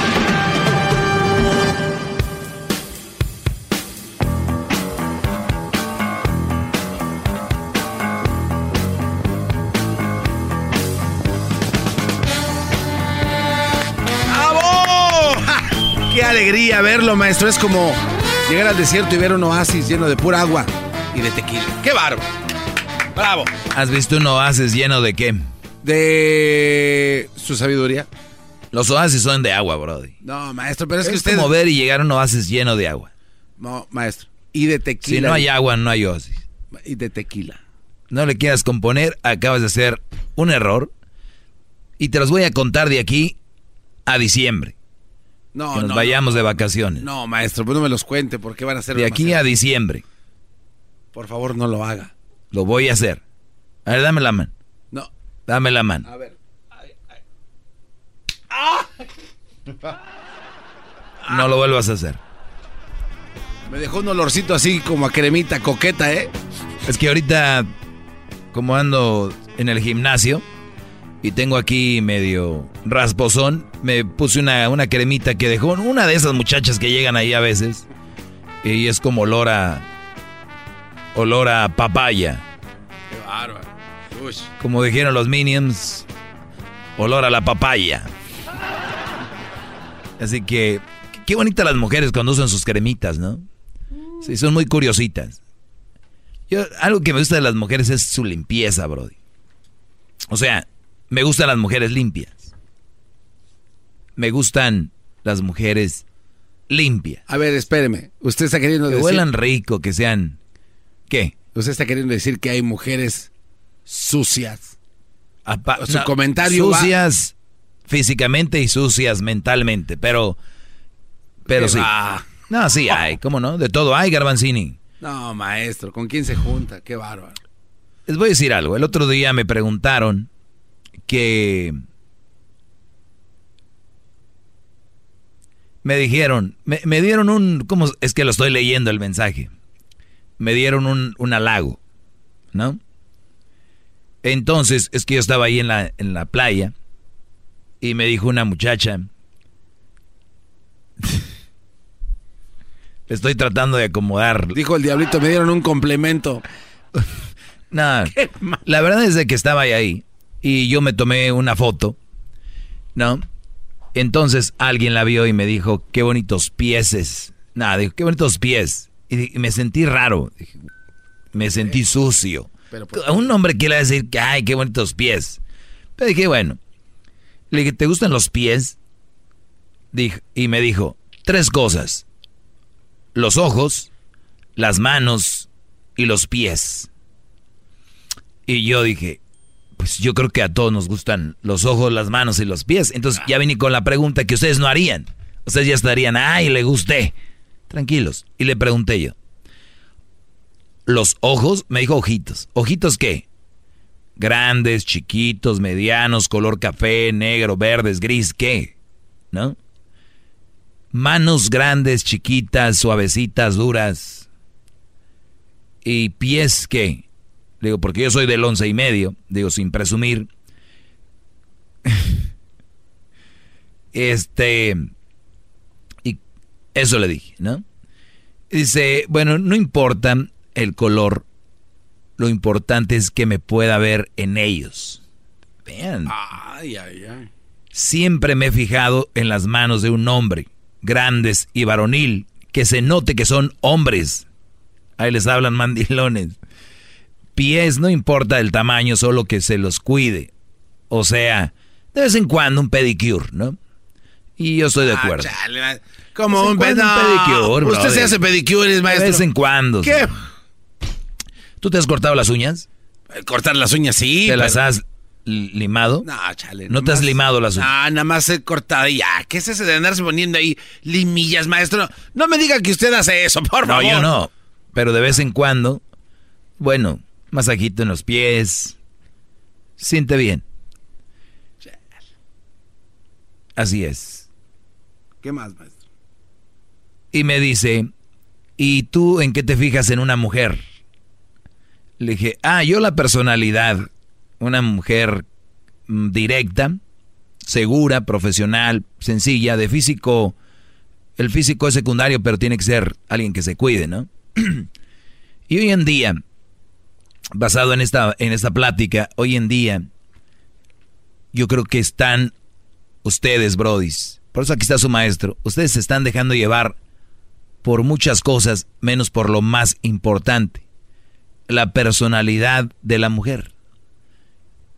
alegría verlo, maestro! Es como llegar al desierto y ver un oasis lleno de pura agua y de tequila. ¡Qué bárbaro! ¡Bravo! ¿Has visto un oasis lleno de qué? De su sabiduría. Los oasis son de agua, Brody. No, maestro, pero es, Es que usted... como ver y llegar a un oasis lleno de agua. No, maestro. Y de tequila. Si no hay agua, no hay oasis. Y de tequila. No le quieras componer, acabas de hacer un error. Y te los voy a contar de aquí a diciembre. No, que nos no, vayamos no. de vacaciones. No, maestro, pues no me los cuente porque van a ser de aquí a diciembre. Por favor, no lo haga. Lo voy a hacer. A ver, dame la mano. No. Dame la mano. A ver. No lo vuelvas a hacer. Me dejó un olorcito así como a cremita coqueta, ¿eh? Es que ahorita, como ando en el gimnasio y tengo aquí medio rasposón, me puse una, una cremita que dejó una de esas muchachas que llegan ahí a veces. Y es como olor a. olor a papaya. Qué bárbaro. Uy. Como dijeron los Minions, olor a la papaya. Así que, qué bonitas las mujeres cuando usan sus cremitas, ¿no? Sí, son muy curiositas. Yo, algo que me gusta de las mujeres es su limpieza, Brody. O sea, me gustan las mujeres limpias. Me gustan las mujeres limpias. A ver, espéreme. Usted está queriendo Que decir. huelan rico, que sean. ¿Qué? Usted está queriendo decir que hay mujeres sucias. Apa- Su no, comentario va- Sucias físicamente y sucias mentalmente, pero. Pero ¿Qué sí. va? No, sí hay, ¿cómo no? De todo hay, Garbanzini. No, maestro, ¿con quién se junta? Qué bárbaro. Les voy a decir algo. El otro día me preguntaron que... Me dijeron, me, me dieron un... ¿Cómo es que lo estoy leyendo el mensaje? Me dieron un, un halago, ¿no? Entonces, es que yo estaba ahí en la, en la playa y me dijo una muchacha, (laughs) estoy tratando de acomodar. Dijo el diablito, me dieron un complemento. (laughs) No, (laughs) la verdad es de que estaba ahí y yo me tomé una foto, ¿no? Entonces alguien la vio y me dijo, qué bonitos pieses. Nada, dijo, qué bonitos pies. Y, me sentí raro, me sentí sucio. Pero A un hombre quiere decir que, ay, qué bonitos pies. Pero dije, bueno, le dije, ¿te gustan los pies? Y me dijo, tres cosas. Los ojos, las manos y los pies. Y yo dije, pues yo creo que a todos nos gustan los ojos, las manos y los pies. Entonces ya vine con la pregunta que ustedes no harían. Ustedes ya estarían, ay, le gusté. Tranquilos. Y le pregunté yo. Los ojos, me dijo ojitos. ¿Ojitos qué? Grandes, chiquitos, medianos, color café, negro, verdes, gris, ¿qué? ¿No? Manos grandes, chiquitas, suavecitas, duras. ¿Y pies qué? Digo, porque yo soy del once y medio, digo, sin presumir. (laughs) este. Y eso le dije, ¿no? Dice, bueno, no importa el color, lo importante es que me pueda ver en ellos. Vean. Ay, ay, ay. Siempre me he fijado en las manos de un hombre, grandes y varonil, que se note que son hombres. Ahí les hablan mandilones. Pies, no importa el tamaño, solo que se los cuide. O sea, de vez en cuando un pedicure, ¿no? Y yo estoy de Ah, acuerdo. chale, como un, cuando no, pedicure, Usted se hace pedicures, maestro. De vez en cuando. ¿Qué? ¿Tú te has cortado las uñas? Cortar las uñas, sí. ¿Te las has li- limado? No, chale. ¿No te has limado las uñas? Ah, nada más he cortado y ya. ¿Qué es ese de andarse poniendo ahí limillas, maestro? No me diga que usted hace eso, por No, favor. yo no. Pero de vez en cuando, bueno, masajito en los pies. Siente bien. Así es. ¿Qué más, maestro? Y me dice, ¿y tú en qué te fijas en una mujer? Le dije, ah, yo la personalidad. Una mujer mm, directa, segura, profesional, sencilla, de físico. El físico es secundario, pero tiene que ser alguien que se cuide, ¿no? (clears throat) y hoy en día, basado en esta, en esta plática, hoy en día, yo creo que están ustedes, brodis. Por eso aquí está su maestro. Ustedes se están dejando llevar por muchas cosas, menos por lo más importante. La personalidad de la mujer.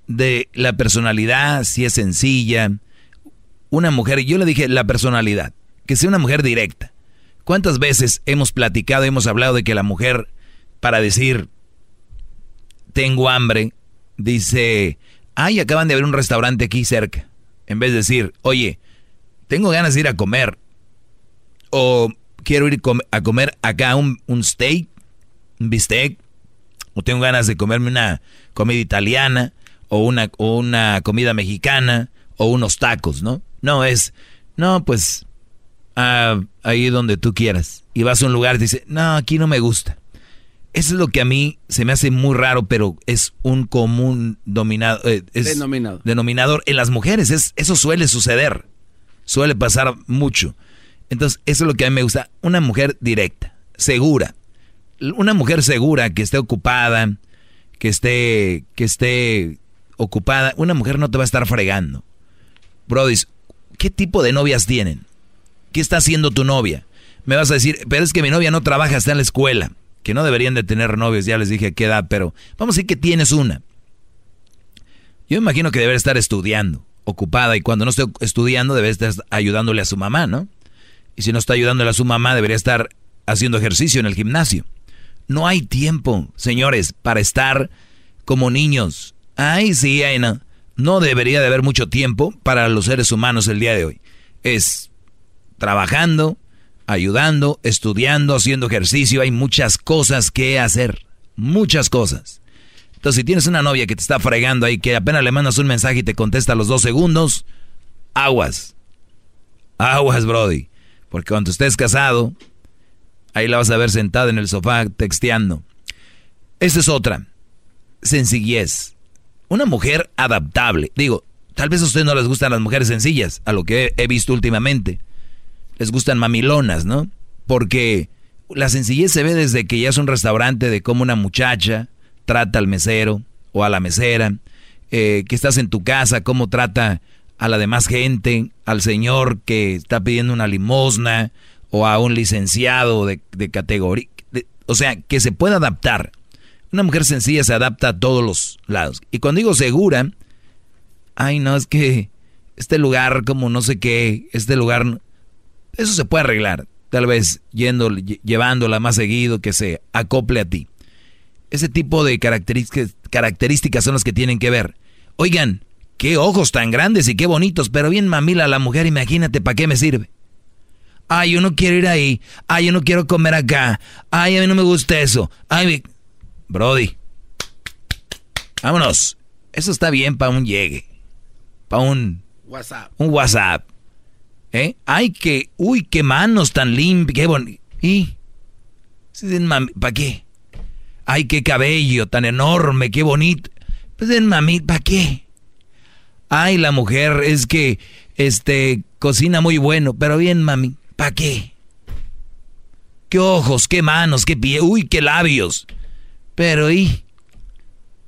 De la personalidad, si es sencilla. Una mujer, yo le dije la personalidad, que sea una mujer directa. ¿Cuántas veces hemos platicado, hemos hablado de que la mujer, para decir, tengo hambre, dice, ay, acaban de abrir un restaurante aquí cerca. En vez de decir, oye, tengo ganas de ir a comer. O quiero ir a comer acá un, un steak, un bistec. O tengo ganas de comerme una comida italiana. O una, o una comida mexicana. O unos tacos, ¿no? No, es, no, pues, ah, ahí donde tú quieras. Y vas a un lugar y dice, no, aquí no me gusta. Eso es lo que a mí se me hace muy raro, pero es un común dominado, eh, denominador en las mujeres. Es, eso suele suceder, suele pasar mucho. Entonces, eso es lo que a mí me gusta. Una mujer directa, segura. Una mujer segura que esté ocupada, que esté, que esté ocupada. Una mujer no te va a estar fregando. Brody, ¿qué tipo de novias tienen? ¿Qué está haciendo tu novia? Me vas a decir, pero es que mi novia no trabaja, está en la escuela que no deberían de tener novios, ya les dije qué edad, pero vamos a decir que tienes una. Yo imagino que debe estar estudiando, ocupada, y cuando no esté estudiando debe estar ayudándole a su mamá, ¿no? Y si no está ayudándole a su mamá, debería estar haciendo ejercicio en el gimnasio. No hay tiempo, señores, para estar como niños. Ay, sí, ay, no. No debería de haber mucho tiempo para los seres humanos el día de hoy. Es trabajando, ayudando, estudiando, haciendo ejercicio. Hay muchas cosas que hacer. Muchas cosas. Entonces, si tienes una novia que te está fregando ahí, que apenas le mandas un mensaje y te contesta a los dos segundos, aguas. Aguas, Brody. Porque cuando estés casado, ahí la vas a ver sentada en el sofá texteando. Esta es otra. Sencillez. Una mujer adaptable. Digo, tal vez a ustedes no les gustan las mujeres sencillas, a lo que he visto últimamente les gustan mamilonas, ¿no? Porque la sencillez se ve desde que ya es un restaurante de cómo una muchacha trata al mesero o a la mesera, eh, que estás en tu casa, cómo trata a la demás gente, al señor que está pidiendo una limosna o a un licenciado de, categoría. o sea, que se pueda adaptar. Una mujer sencilla se adapta a todos los lados. Y cuando digo segura, ay no, es que este lugar como no sé qué, este lugar eso se puede arreglar, tal vez yendo, llevándola más seguido, que se acople a ti. Ese tipo de características, características son las que tienen que ver. Oigan, qué ojos tan grandes y qué bonitos, pero bien mamila la mujer, imagínate, ¿para qué me sirve? Ay, yo no quiero ir ahí. Ay, yo no quiero comer acá. Ay, a mí no me gusta eso. Ay, Brody. Vámonos. Eso está bien para un llegue. Para un... WhatsApp. Un WhatsApp. ¿Eh? Ay, que, uy, qué manos tan limpias, qué bonito. ¿Y? ¿Para qué? Ay, qué cabello tan enorme, qué bonito. Pues en mami, ¿para qué? Ay, la mujer es que, este, cocina muy bueno, pero bien, mami, ¿para qué? Qué ojos, qué manos, qué pie, uy, qué labios. Pero, ¿y?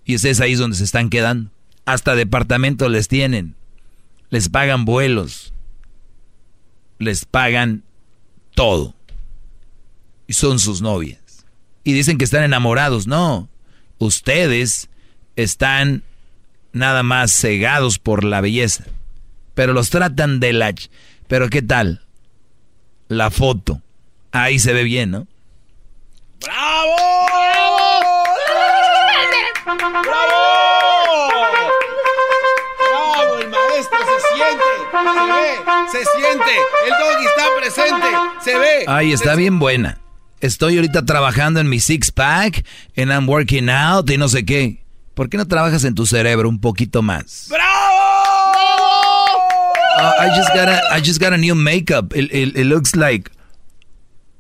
Y es ahí donde se están quedando. Hasta departamentos les tienen. Les pagan vuelos les pagan todo. Y son sus novias. Y dicen que están enamorados. No, ustedes están nada más cegados por la belleza. Pero los tratan de la... Pero ¿qué tal? La foto. Ahí se ve bien, ¿no? ¡Bravo! ¡Bravo! ¡Bravo! Maestro se siente, se ve, se siente. El doggy está presente, se ve. Ay, está bien buena. Estoy ahorita trabajando en mi six pack, en I'm working out y no sé qué. ¿Por qué no trabajas en tu cerebro un poquito más? ¡Bravo! Uh, I just got a, I just got a new makeup. It, it, looks like,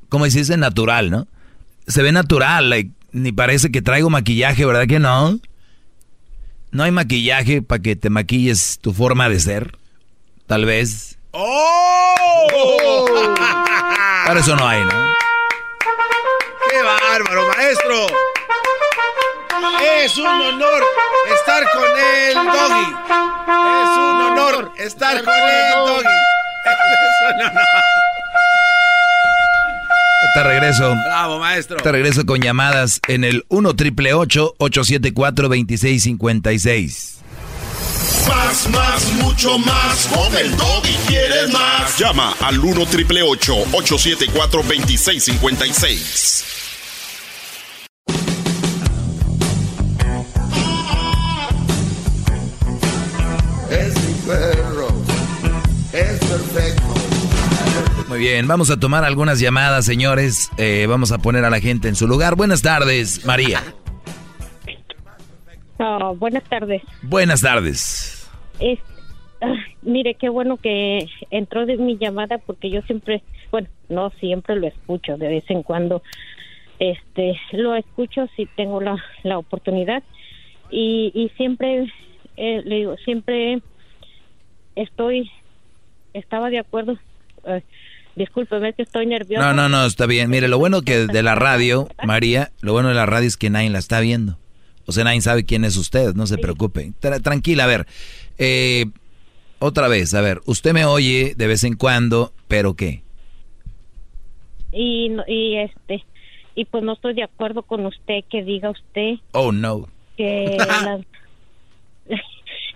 como dice natural, ¿no? Se ve natural, like, ni parece que traigo maquillaje, ¿verdad que no? No hay maquillaje para que te maquilles tu forma de ser. Tal vez. ¡Oh! Para eso no hay, ¿no? ¡Qué bárbaro, maestro! Es un honor estar con el doggy. Es un honor estar con el doggy. (laughs) Es un honor. Te regreso. Bravo, maestro. Te regreso con llamadas en el 1 triple 874 2656. Más, más, mucho más. Con el y quieres más. Llama al 1 triple 874 2656. Muy bien, vamos a tomar algunas llamadas, señores. Eh, vamos a poner a la gente en su lugar. Buenas tardes, María. buenas tardes. Buenas tardes. Es, ah, mire, qué bueno que entró de mi llamada porque yo siempre, bueno, no siempre lo escucho, de vez en cuando este lo escucho si tengo la, la oportunidad y, y siempre eh, le digo siempre estoy estaba de acuerdo eh, discúlpeme es que estoy nerviosa No, no, no, está bien. Mire, lo bueno que de la radio, María, lo bueno de la radio es que nadie la está viendo. O sea, nadie sabe quién es usted, no se preocupe. Tra- tranquila, a ver. Eh, otra vez, a ver, usted me oye de vez en cuando, pero ¿qué? y y este y pues no estoy de acuerdo con usted que diga usted Oh, no. que (laughs) las,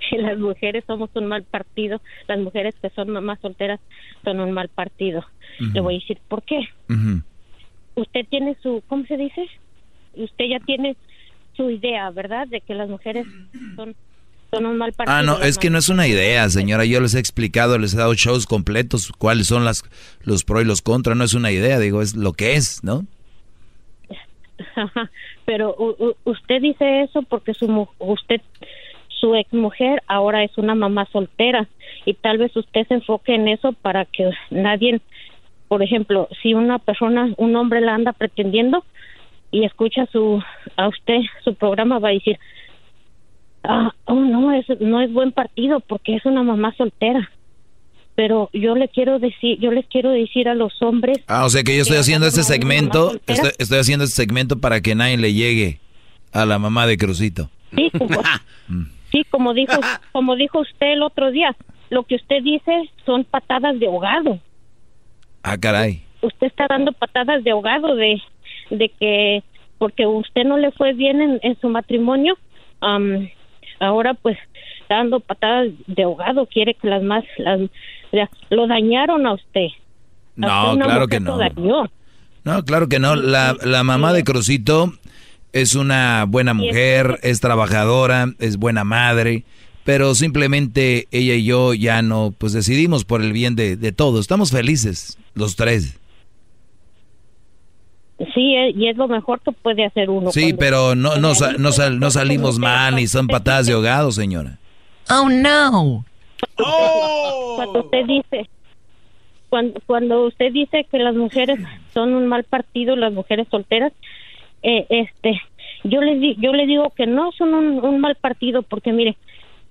que las mujeres somos un mal partido, las mujeres que son mamás solteras son un mal partido. Le voy a decir por qué. Usted tiene su, ¿cómo se dice? Usted ya tiene su idea, ¿verdad? De que las mujeres son, son un mal partido. Ah, no, es que no es una idea, señora. Yo les he explicado, les he dado shows completos, cuáles son las, los pro y los contra. No es una idea, digo, es lo que es, ¿no? (laughs) Pero usted dice eso porque su usted su ex mujer ahora es una mamá soltera y tal vez usted se enfoque en eso para que nadie, por ejemplo, si una persona, un hombre la anda pretendiendo y escucha su a usted su programa va a decir, ah, oh no es no es buen partido porque es una mamá soltera. Pero yo le quiero decir, yo les quiero decir a los hombres Ah, o sea que yo estoy haciendo este segmento, estoy, estoy haciendo este segmento para que nadie le llegue a la mamá de Crucito. Sí, (laughs) sí, como dijo, (laughs) como dijo usted el otro día, lo que usted dice son patadas de ahogado. Ah, caray. Usted está dando patadas de ahogado de, de que porque usted no le fue bien en, en su matrimonio, ahora pues está dando patadas de ahogado, quiere que las más, las, lo dañaron a usted. A No, usted claro que no. dañó. No, claro que no. La, la mamá de Crucito es una buena mujer, es trabajadora, es buena madre, pero simplemente ella y yo ya no, pues decidimos por el bien de, de todos. Estamos felices, los tres. Sí, eh, y es lo mejor que puede hacer uno. Sí, pero no, no, sa- no, sal- no salimos mal ni son patadas de ahogado, señora. Oh no. Cuando usted dice cuando cuando usted dice que las mujeres son un mal partido, las mujeres solteras, eh, este, yo le di- yo le digo que no son un, un mal partido porque mire,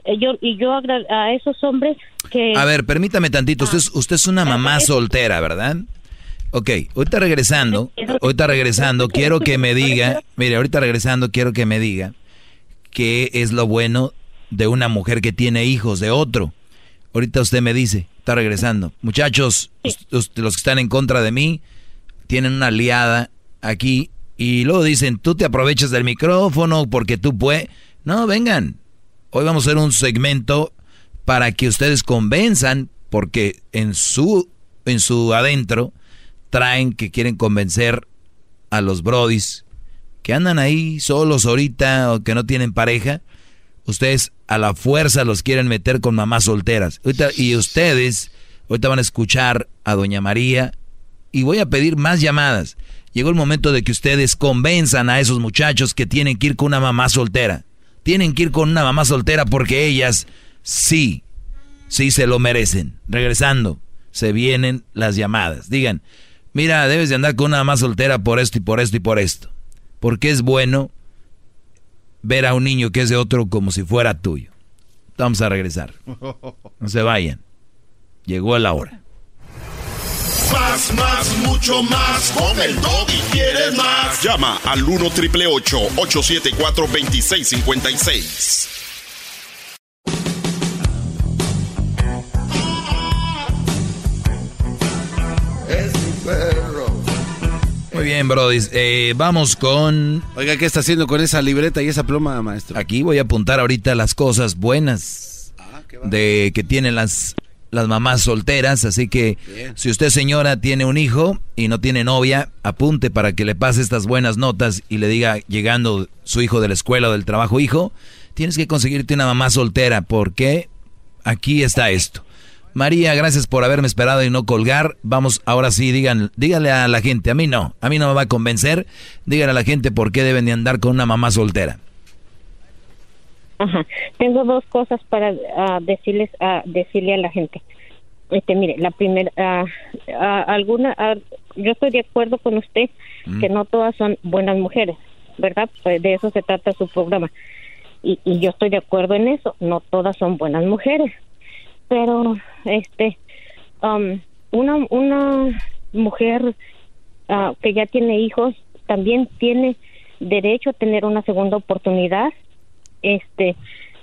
eh, yo y yo a esos hombres que A ver, permítame tantito. Usted es, usted es una mamá soltera, ¿verdad? Ok, ahorita regresando, ahorita regresando, quiero que me diga, mire, ahorita regresando, quiero que me diga qué es lo bueno de una mujer que tiene hijos de otro. Ahorita usted me dice, está regresando. Muchachos, los que están en contra de mí, tienen una aliada aquí y luego dicen, tú te aprovechas del micrófono porque tú puedes. No, vengan. Hoy vamos a hacer un segmento para que ustedes convenzan, porque en su, en su adentro traen que quieren convencer a los brodis que andan ahí solos ahorita o que no tienen pareja. Ustedes a la fuerza los quieren meter con mamás solteras. Y ustedes ahorita van a escuchar a Doña María y voy a pedir más llamadas. Llegó el momento de que ustedes convenzan a esos muchachos que tienen que ir con una mamá soltera. Tienen que ir con una mamá soltera porque ellas sí, sí se lo merecen. Regresando, se vienen las llamadas. Digan, mira, debes de andar con una mamá soltera por esto y por esto y por esto. Porque es bueno ver a un niño que es de otro como si fuera tuyo. Vamos a regresar. No se vayan. Llegó la hora. Más, más, mucho más. Con el y quieres más. Llama al 1 triple 874 2656. Es mi perro. Muy bien, Brody. Eh, vamos con... Oiga, ¿qué está haciendo con esa libreta y esa pluma, maestro? Aquí voy a apuntar ahorita las cosas buenas de que tienen las, las mamás solteras. Así que Bien. si usted, señora, tiene un hijo y no tiene novia, apunte para que le pase estas buenas notas y le diga, llegando su hijo de la escuela o del trabajo, hijo, tienes que conseguirte una mamá soltera porque aquí está esto. María, gracias por haberme esperado y no colgar. Vamos, ahora sí, digan, dígale a la gente, a mí no, a mí no me va a convencer. Dígale a la gente por qué deben de andar con una mamá soltera. Ajá. Tengo dos cosas para ah, decirles a decirle a la gente. Este, mire, la primera, ah, ah, alguna, ah, yo estoy de acuerdo con usted Mm. que no todas son buenas mujeres, ¿verdad? Pues de eso se trata su programa. Y, y yo estoy de acuerdo en eso, no todas son buenas mujeres. Pero, este, um, una, una mujer ah, que ya tiene hijos también tiene derecho a tener una segunda oportunidad este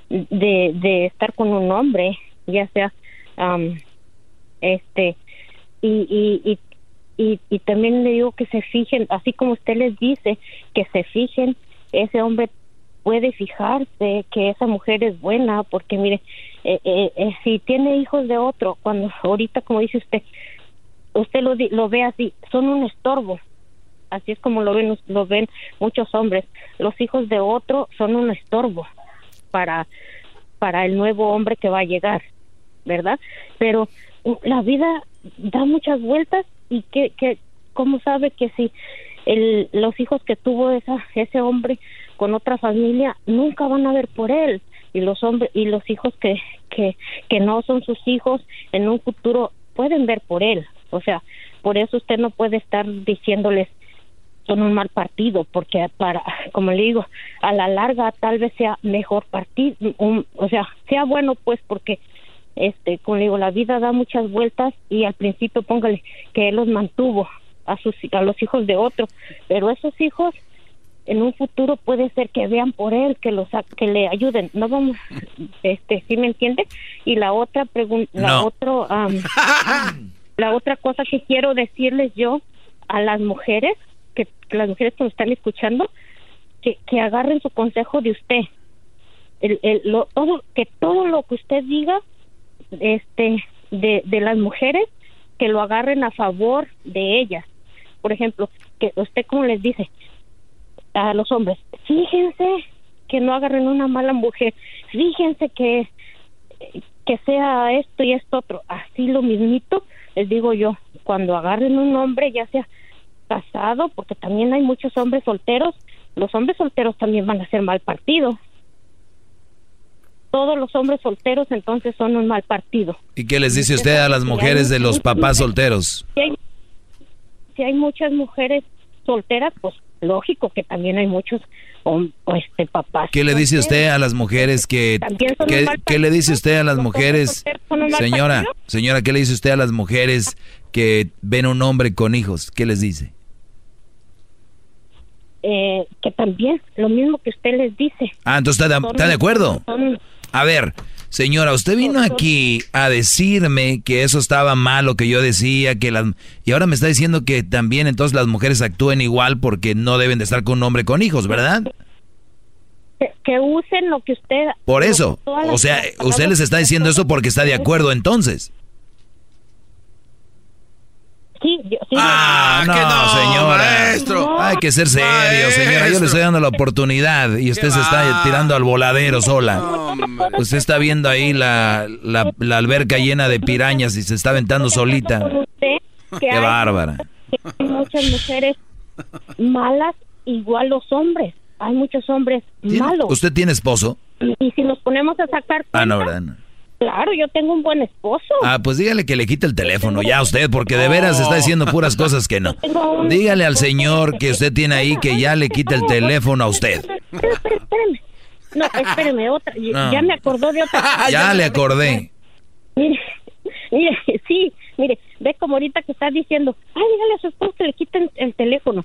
de, de estar con un hombre ya sea am, este y, y, y, y, y también le digo que se fijen así como usted les dice que se fijen ese hombre puede fijarse que esa mujer es buena porque mire eh, eh, eh, si tiene hijos de otro cuando ahorita como dice usted usted lo, lo ve así son un estorbo así es como lo ven lo ven muchos hombres. Los hijos de otro son un estorbo para para el nuevo hombre que va a llegar verdad pero la vida da muchas vueltas y que que cómo sabe que si el, los hijos que tuvo esa ese hombre con otra familia nunca van a ver por él. Y los hombres y los hijos que que que no son sus hijos en un futuro pueden ver por él. O sea por eso usted no puede estar diciéndoles son un mal partido porque para como le digo a la larga tal vez sea mejor partido un- o sea sea bueno pues porque este como le digo la vida da muchas vueltas y al principio póngale que él los mantuvo a sus a los hijos de otro pero esos hijos en un futuro puede ser que vean por él que los que le ayuden. No vamos este sí me entiende y la otra pregunta la otro (laughs) la otra cosa que quiero decirles yo a las mujeres las mujeres que me están escuchando que, que agarren su consejo de usted. El, el- lo, todo que todo lo que usted diga este de, de las mujeres que lo agarren a favor de ellas. Por ejemplo que usted como les dice a los hombres fíjense que no agarren una mala mujer fíjense que que sea esto y esto otro así lo mismito les digo yo cuando agarren un hombre ya sea casado porque también hay muchos hombres solteros los hombres solteros también van a ser mal partido todos los hombres solteros entonces son un mal partido ¿Y qué les dice usted a las mujeres de los papás solteros? si hay, si hay muchas mujeres solteras, pues lógico que también hay muchos o este papás. ¿Qué le dice usted a las mujeres que... También son un ¿Qué, qué le dice usted a las mujeres? Señora, señora, ¿qué le dice usted a las mujeres que ven un hombre con hijos? ¿Qué les dice? Eh, que también lo mismo que usted les dice. Ah, entonces está de, Son- está de acuerdo. A ver, señora, usted vino aquí a decirme que eso estaba mal lo que yo decía, que las y ahora me está diciendo que también entonces las mujeres actúen igual porque no deben de estar con un hombre con hijos, ¿verdad? que, que usen lo que usted. Por eso, o sea, usted les está diciendo eso porque está de acuerdo entonces. Sí, yo- sí, Ah, no, señora. Hay que ser serio, señora. Yo le estoy dando la oportunidad y usted se está tirando al voladero sola. Usted está viendo ahí la, la, la alberca llena de pirañas y se está aventando solita. usted que Qué hay- bárbara. que hay muchas mujeres malas igual los hombres. Hay muchos hombres malos. ¿Usted tiene esposo? Y si nos ponemos a sacar Ah, no, ¿verdad? No. Claro, yo tengo un buen esposo. Ah, pues dígale que le quite el teléfono ya a usted, porque de veras está diciendo puras cosas que no. Dígale al señor que usted tiene ahí que ya le quite el teléfono a usted. Espérame, espérame. No, espérame, otra. No. Ya me acordó de otra. (laughs) Ya le acordé. Mire, mire, sí, mire, ve como ahorita que está diciendo, ay, dígale a su esposo que le quiten el teléfono.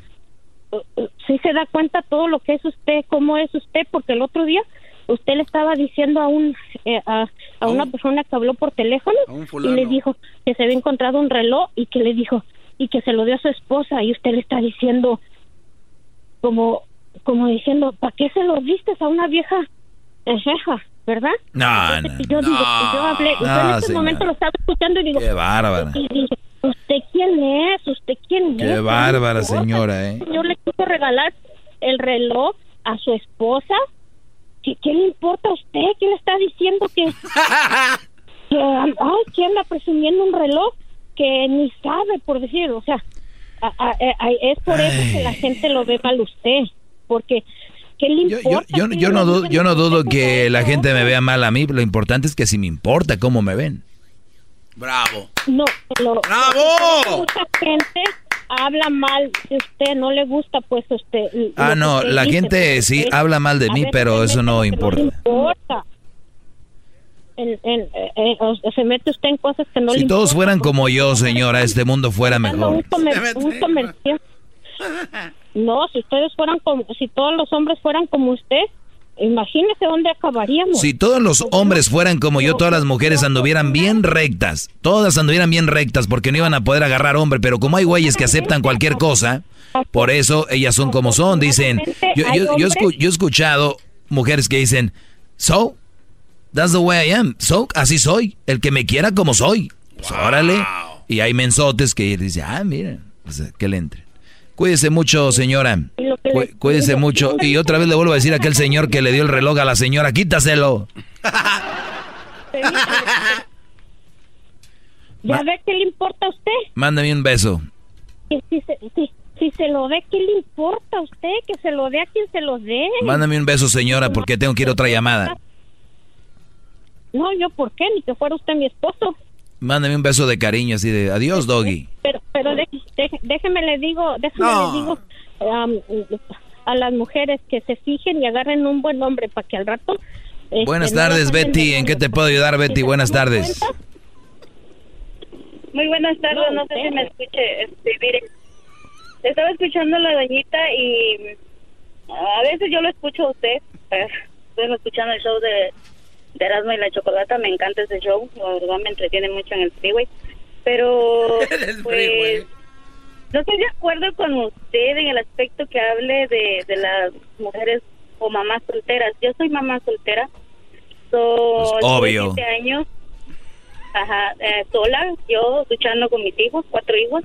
Uh, uh, Sí se da cuenta todo lo que es usted, cómo es usted, porque el otro día usted le estaba diciendo a un eh, a, a una persona que habló por teléfono y le dijo que se había encontrado un reloj y que le dijo y que se lo dio a su esposa y usted le está diciendo como como diciendo, ¿para qué se lo diste a una vieja jeja, verdad? No, Entonces, no. yo digo, pues yo hablé, yo No, en este señora. momento lo estaba escuchando y digo, Qué bárbara. y dije, ¿usted quién es? ¿Usted quién es? Qué bárbara, señora, ¿eh? Señor le quiso regalar el reloj a su esposa. ¿Qué, qué le importa a usted? ¿Quién le está diciendo que, (laughs) que ay, que anda presumiendo un reloj que ni sabe, por decir, o sea, a- a- a- es por eso que la gente lo ve mal a usted, porque ¿Qué le importa? yo, no dudo, yo no dudo que la gente me vea mal a mí, lo importante es que si me importa cómo me ven. Bravo. No, lo, ¡Bravo! Mucha gente habla mal de usted, no le gusta pues usted. Ah, no, usted la dice, gente sí usted- habla mal de mí, pero eso no importa. importa. En- en- eh, eh, o sea, se mete usted en cosas que no le Si todos fueran como yo, señora, este mundo fuera mejor. un comer- un comercial. No, si ustedes fueran como, si todos los hombres fueran como usted, imagínese dónde acabaríamos. Si todos los hombres fueran como yo, todas las mujeres anduvieran bien rectas. Todas anduvieran bien rectas porque no iban a poder agarrar hombre. Pero como hay güeyes que aceptan cualquier cosa, por eso ellas son como son. Dicen, yo, yo, yo, escu- yo he escuchado mujeres que dicen, so, that's the way I am. So, así soy. El que me quiera como soy. Pues, órale. Y hay mensotes que dicen, ah, mira, pues, que le entre. Cuídese mucho, señora. Cu- Cuídese mucho. Y otra vez le vuelvo a decir a aquel señor que le dio el reloj a la señora, quítaselo. (laughs) ¿Ya ve qué le importa a usted? Mándame un beso. Si, si se, si- si se lo dé, ¿qué le importa a usted? Que se lo dé a quien se lo dé. Mándame un beso, señora, porque tengo que ir a otra llamada. No, yo, ¿por qué? Ni que fuera usted mi esposo. Mándame un beso de cariño, así de adiós, doggy. Pero, pero de- de- déjeme le digo, déjeme No. le digo a las mujeres que se fijen y agarren un buen hombre para que al rato... este, Buenas tardes, Betty. ¿En qué te puedo ayudar, Betty? Buenas tardes. Muy buenas tardes, no, sé si me escuche. Este, mire, estaba escuchando a la doñita y a veces yo lo escucho a usted. eh, Estoy escuchando el show de, de Erasmo y la Chocolata, me encanta ese show, la verdad me entretiene mucho en el freeway. Pero, (laughs) pues, no estoy de acuerdo con usted en el aspecto que hable de, de las mujeres o mamás solteras. Yo soy mamá soltera. Soy Pues, obvio. siete años Ajá, eh, sola, yo luchando con mis hijos, cuatro hijos.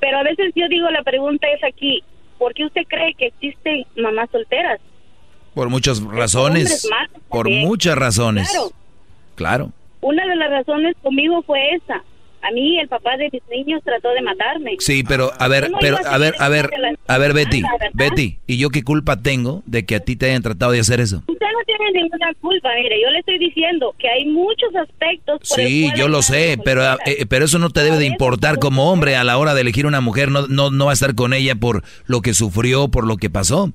Pero a veces yo digo, la pregunta es aquí, ¿por qué usted cree que existen mamás solteras? Por muchas razones. Por también. muchas razones. Claro. Claro. Una de las razones conmigo fue esa. A mí el papá de mis niños trató de matarme. Sí, pero a ver, no pero a a ver, a ver, a ver, Betty. Betty, ¿y yo qué culpa tengo de que a ti te hayan tratado de hacer eso? Usted no tiene ninguna culpa, mire, yo le estoy diciendo que hay muchos aspectos por Sí, yo lo sé, pero, eh, pero eso no te debe de importar como hombre a la hora de elegir una mujer. No, no, no va a estar con ella por lo que sufrió, por lo que pasó.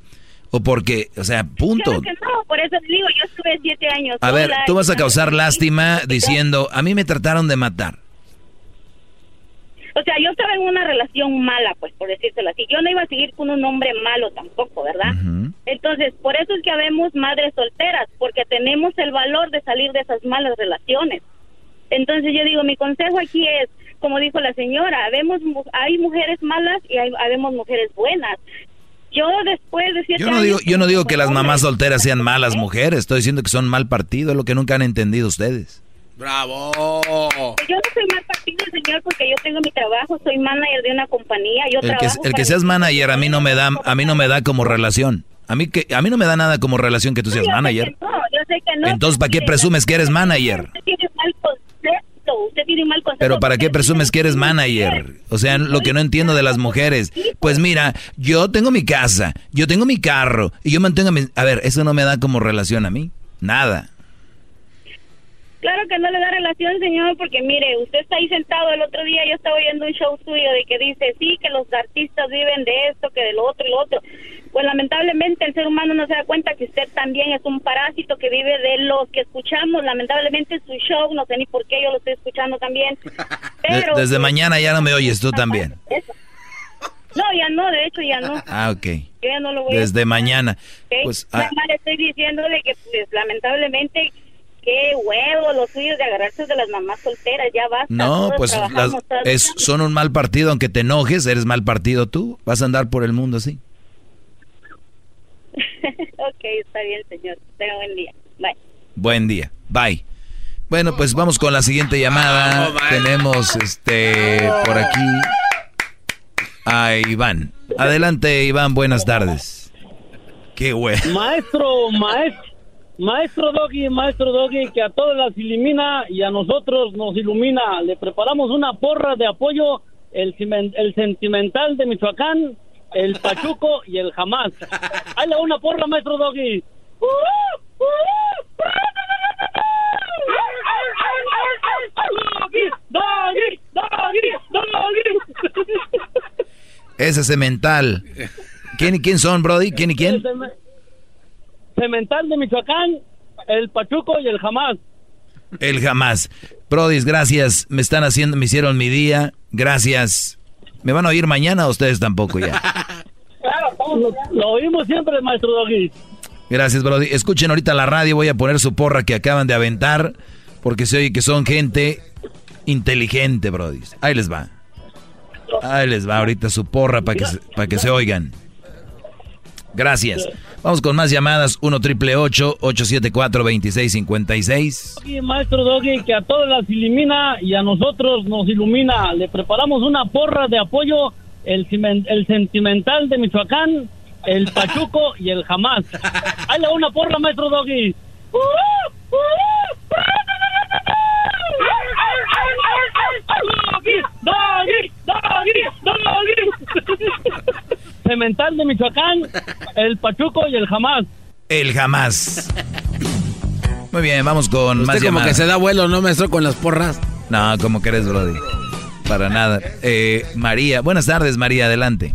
O porque, o sea, punto. Claro que no, por eso le digo, yo estuve siete años A ver, tú vas a causar lástima diciendo, a mí me trataron de matar. O sea, yo estaba en una relación mala, pues, por decírselo así. Yo no iba a seguir con un hombre malo tampoco, ¿verdad? Entonces, por eso es que habemos madres solteras, porque tenemos el valor de salir de esas malas relaciones. Entonces, yo digo, mi consejo aquí es, como dijo la señora, habemos, hay mujeres malas y hay, habemos mujeres buenas. Yo después de siete Yo no digo, años yo no digo que las mamás solteras sean malas mujeres, estoy diciendo que son mal partido, es lo que nunca han entendido ustedes. ¡Bravo! Yo no soy mal partido, señor, porque yo tengo mi trabajo, soy manager de una compañía. Yo El que, trabajo el que seas manager a mí no me da, a mí no me da como relación. A mí que a mí no me da nada como relación que tú seas Yo sé manager. que no, yo sé que no. Entonces, ¿para qué presumes que eres manager? Usted tiene mal concepto, usted tiene mal concepto. Pero ¿para qué presumes que eres manager? O sea, lo que no entiendo de las mujeres. Pues mira, yo tengo mi casa, yo tengo mi carro y yo mantengo mi... A ver, eso no me da como relación a mí. Nada. Claro que no le da relación, señor, porque mire, usted está ahí sentado el otro día, yo estaba oyendo un show suyo de que dice, sí, que los artistas viven de esto, que de lo otro y lo otro. Pues lamentablemente el ser humano no se da cuenta que usted también es un parásito que vive de lo que escuchamos. Lamentablemente su show, no sé ni por qué yo lo estoy escuchando también. (laughs) Pero, desde mañana ya no me oyes tú también. eso. No, ya no, de hecho ya no. Ah, ok. Yo ya no lo voy a Desde mañana. ¿ok? Pues, ah, le estoy diciéndole que, pues, lamentablemente, qué huevo los suyos de agarrarse de las mamás solteras, ya basta. no, pues las- es, son un mal partido, aunque te enojes, eres mal partido tú. Vas a andar por el mundo así. Ok, está bien, señor. Tenga buen día. Bye. Buen día. Bye. Bueno, pues vamos con la siguiente llamada. Tenemos este por aquí a Iván. Adelante, Iván, buenas tardes. Qué güey. Maestro, maestro, maestro Doggy, maestro Doggy, que a todos las elimina y a nosotros nos ilumina. Le preparamos una porra de apoyo, el, el sentimental de Michoacán. El Pachuco y el Jamás. Ahí le una porra, maestro Doggy. Ese cemental. ¿Quién y quién son, Brody? ¿Quién y quién? Cemental de Michoacán, el Pachuco y el Jamás. El jamás. Brody, gracias. Me están haciendo, me hicieron mi día. Gracias. ¿Me van a oír mañana o ustedes tampoco ya? Lo, (laughs) lo oímos siempre, maestro Doggy. Gracias, Brody. Escuchen ahorita la radio, voy a poner su porra que acaban de aventar, porque se oye que son gente inteligente, Brody. Ahí les va. Ahí les va ahorita su porra para que, para que se oigan. Gracias. Vamos con más llamadas. 1 triple 874 2656 Y maestro Doggy, que a todas las elimina y a nosotros nos ilumina. Le preparamos una porra de apoyo, el, el sentimental de Michoacán, el Pachuco y el Jamás. Ahí le una porra, maestro Doggy. Doggy, Doggy, Doggy. Cemental de Michoacán, el Pachuco y el Jamás. El jamás. Muy bien, vamos con Usted más como llamadas. que se da vuelo, ¿no, maestro, con las porras? No, como crees, Brody. Para nada. Eh, María, buenas tardes, María, adelante.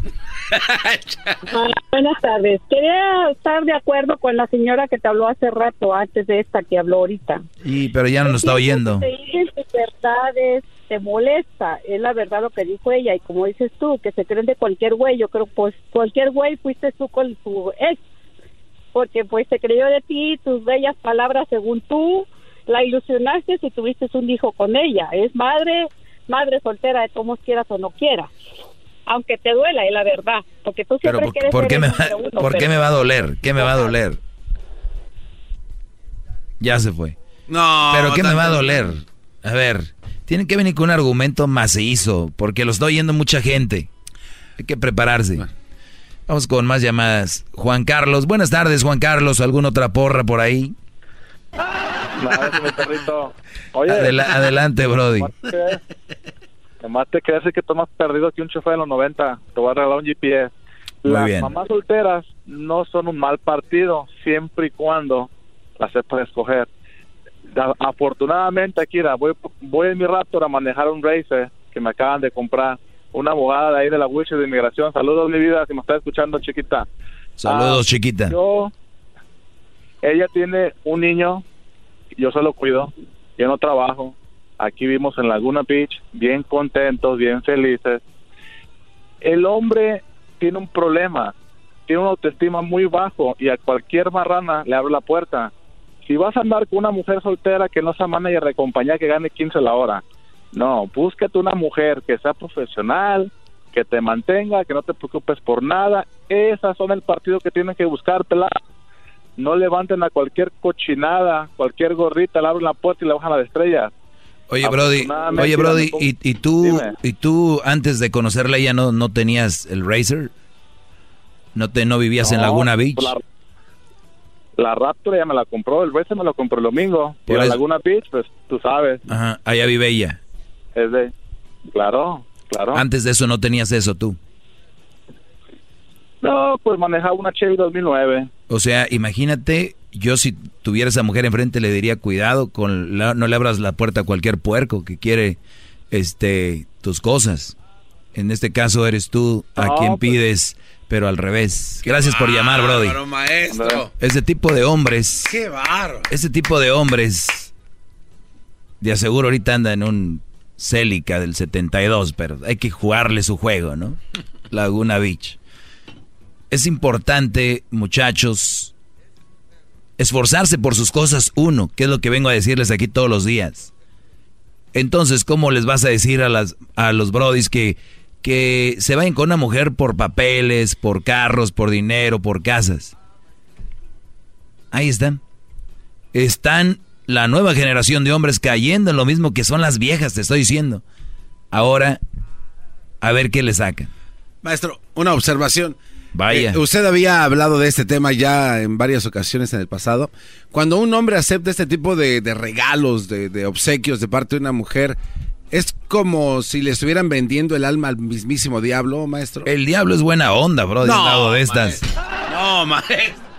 Buenas tardes. Quería estar de acuerdo con la señora que te habló hace rato, antes de esta que habló ahorita. Y, pero ya no nos está oyendo. Verdades, te molesta. Es la verdad lo que dijo ella. Y como dices tú, que se creen de cualquier güey. Yo creo, pues, cualquier güey fuiste tú con tu ex. Porque, pues, se creyó de ti, tus bellas palabras según tú. La ilusionaste si tuviste un hijo con ella. Es madre, madre soltera de todos quieras o no quieras. Aunque te duela, es la verdad. Porque tú Pero siempre ¿por, quieres por qué me va, uno, por qué pero- me va a doler? ¿Qué me va a doler? Ya se fue. No. ¿Pero qué me va a doler? A ver, tienen que venir con un argumento macizo, porque lo está oyendo mucha gente. Hay que prepararse. Vamos con más llamadas. Juan Carlos, buenas tardes, Juan Carlos. ¿Alguna otra porra por ahí? Nada, ese es mi perrito. Oye, Adela- adelante, Brody. Además te crees que tú más perdido que un chofer de los 90. Te voy a regalar un GPS. Muy Las bien. mamás solteras no son un mal partido siempre y cuando las sepas escoger. Da- Afortunadamente, Akira, voy, voy en mi Raptor a manejar un Racer que me acaban de comprar. Una abogada de ahí de la Wish de Inmigración. Saludos, mi vida, si me está escuchando, chiquita. Saludos, Ah, chiquita. Yo, ella tiene un niño, yo se lo cuido, yo no trabajo. Aquí vivimos en Laguna Beach, bien contentos, bien felices. El hombre tiene un problema, tiene una autoestima muy bajo y a cualquier marrana le abre la puerta. Si vas a andar con una mujer soltera que no sea manager de compañía que gane 15 la hora, no, búsquete una mujer que sea profesional, que te mantenga, que no te preocupes por nada. Esas son el partido que tienen que buscar, pelada. No levanten a cualquier cochinada, cualquier gorrita, le abren la puerta y le bajan las estrellas. Oye, Brody, oye, Brody, ¿y, y tú, Dime. y tú antes de conocerla ella no, no tenías el Racer? ¿No te no vivías en Laguna Beach? La, la Raptor ya me la compró, el Racer me lo compró el domingo. Y Por la eso- Laguna Beach, pues tú sabes, Ajá, allá vive ella. es de... Claro, claro. Antes de eso no tenías eso tú. No, pues manejaba una Chevy 2009. O sea, imagínate, yo si tuviera esa mujer enfrente le diría cuidado con la- no le abras la puerta a cualquier puerco que quiere este tus cosas. En este caso eres tú a No, quien pues- pides, pero al revés. Gracias por llamar, Brody. Maestro. Ese tipo de hombres, Qué barro. ese tipo de hombres, de aseguro ahorita anda en un Celica del 72, pero hay que jugarle su juego, ¿no? (laughs) Laguna Beach. Es importante, muchachos, esforzarse por sus cosas uno, que es lo que vengo a decirles aquí todos los días. Entonces, ¿cómo les vas a decir a, las, a los brodis que, que se vayan con una mujer por papeles, por carros, por dinero, por casas? Ahí están. Están la nueva generación de hombres cayendo en lo mismo que son las viejas, te estoy diciendo. Ahora, a ver qué le sacan. Maestro, una observación. Vaya. Eh, usted había hablado de este tema ya en varias ocasiones en el pasado. Cuando un hombre acepta este tipo de, de regalos, de, de obsequios de parte de una mujer, Es como si le estuvieran vendiendo el alma al mismísimo diablo, maestro. El diablo es buena onda, bro. No, de estas. No, maestro.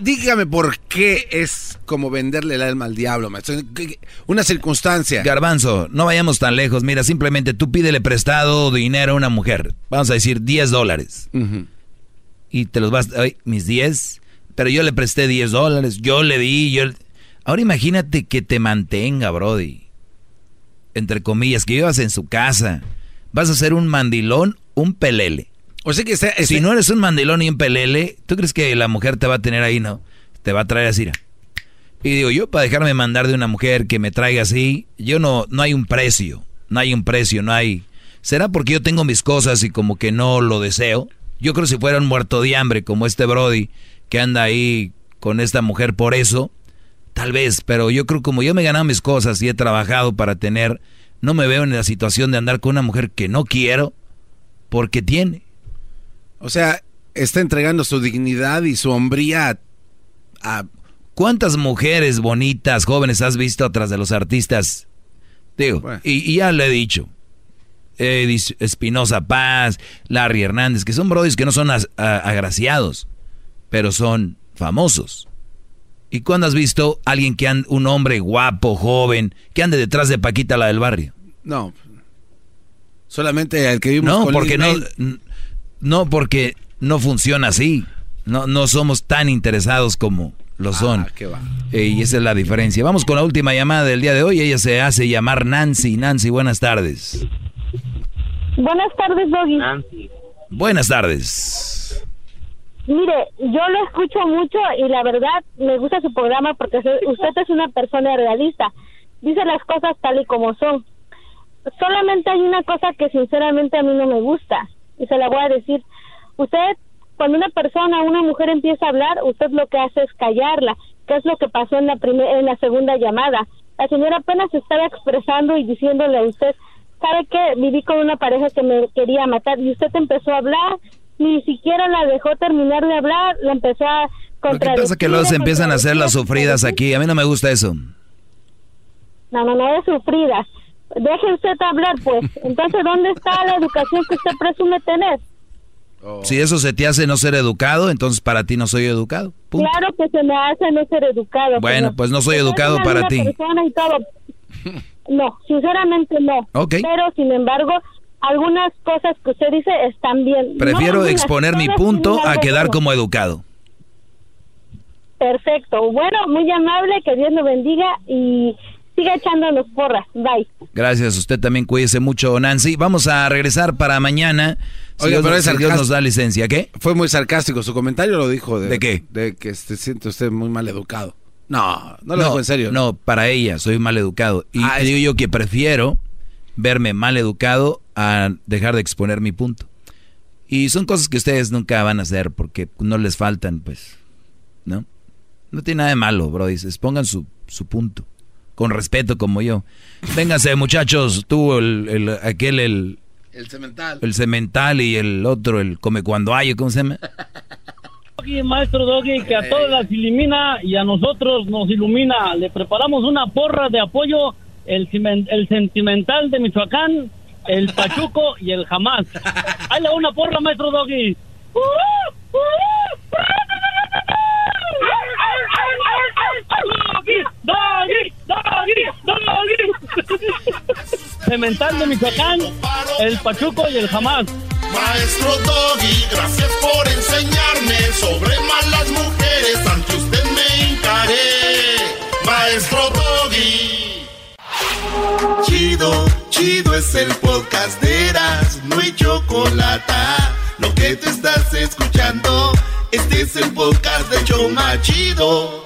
Dígame por qué es como venderle el alma al diablo, maestro. Una circunstancia. Garbanzo, no vayamos tan lejos. Mira, simplemente tú pídele prestado dinero a una mujer. Vamos a decir 10 dólares. Y te los vas, ay, mis 10. Pero yo le presté 10 dólares. Yo le di, yo. Ahora imagínate que te mantenga, Brody. Entre comillas, que vivas en su casa. Vas a ser un mandilón, un pelele. O sea que Si no eres un mandilón y un pelele, ¿tú crees que la mujer te va a tener ahí, no? Te va a traer así. Y digo, yo para dejarme mandar de una mujer que me traiga así, yo no, no hay un precio. No hay un precio, no hay... ¿Será porque yo tengo mis cosas y como que no lo deseo? Yo creo que si fuera un muerto de hambre como este Brody que anda ahí con esta mujer por eso, tal vez, pero yo creo como yo me he ganado mis cosas y he trabajado para tener, no me veo en la situación de andar con una mujer que no quiero porque tiene. O sea, está entregando su dignidad y su hombría a... ¿Cuántas mujeres bonitas, jóvenes has visto atrás de los artistas? Digo, y, ya le he dicho. Espinosa Paz, Larry Hernández, que son brodis que no son agraciados, pero son famosos. ¿Y cuándo has visto a alguien que ande, un hombre guapo, joven, que ande detrás de Paquita la del barrio? No. Solamente el que vimos No, porque no, no, porque no funciona así. No, no somos tan interesados como lo ah, son. Eh, y esa es la diferencia. Vamos con la última llamada del día de hoy. Ella se hace llamar Nancy. Nancy, buenas tardes. Buenas tardes, Doggy. Nancy. Buenas tardes. Mire, yo lo escucho mucho y la verdad me gusta su programa porque usted es una persona realista. Dice las cosas tal y como son. Solamente hay una cosa que sinceramente a mí no me gusta y se la voy a decir. Usted, cuando una persona, una mujer empieza a hablar, usted lo que hace es callarla, ¿Qué es lo que pasó en la, primera, en la segunda llamada. La señora apenas estaba expresando y diciéndole a usted, ¿sabe qué? Viví con una pareja que me quería matar y usted empezó a hablar, ni siquiera la dejó terminar de hablar, la empezó a contradecir. Lo que pasa que luego se empiezan a hacer las sufridas aquí, a mí no me gusta eso. No, no, no es sufridas. Deje usted hablar, pues. Entonces, ¿dónde está la educación que usted presume tener? Oh. Si eso se te hace no ser educado, entonces para ti no soy educado. Claro que se me hace no ser educado. Bueno, pues no soy educado para ti. (laughs) No, sinceramente no. Pero sin embargo, algunas cosas que usted dice están bien. Prefiero exponer mi punto a quedar como educado. Perfecto. Bueno, muy amable, que Dios lo bendiga y siga echándonos porras. Bye. Gracias, usted también cuídese mucho, Nancy. Vamos a regresar para mañana. Oiga, pero Dios nos da licencia, ¿qué? Fue muy sarcástico, su comentario lo dijo. ¿De, qué? De que se siente usted muy mal educado. No, no lo dijo en serio. No, para ella, soy mal educado. Y ah, digo yo que prefiero verme mal educado a dejar de exponer mi punto. Y son cosas que ustedes nunca van a hacer porque no les faltan, pues, ¿no? No tiene nada de malo, bro. Dices, pongan su, su punto con respeto como yo. Véngase, muchachos, tú, el, el, aquel, el... El cemental. El cemental y el otro, el come cuando hay, ¿cómo se llama? Doggy, maestro Doggy, que a todas las ilumina y a nosotros nos ilumina. Le preparamos una porra de apoyo, el, el sentimental de Michoacán, el Pachuco y el Jamás. Hay una porra, maestro Doggy. Doggy, Doggy, Doggy. Cemental de Michoacán, el Pachuco y el Jamás. Maestro Doggy, gracias por enseñarme sobre malas mujeres. Ante usted me encaré. Maestro Doggy. Chido, chido es el podcast de Eras, no hay chocolate. Lo que te estás escuchando, este es el podcast de Choma Chido.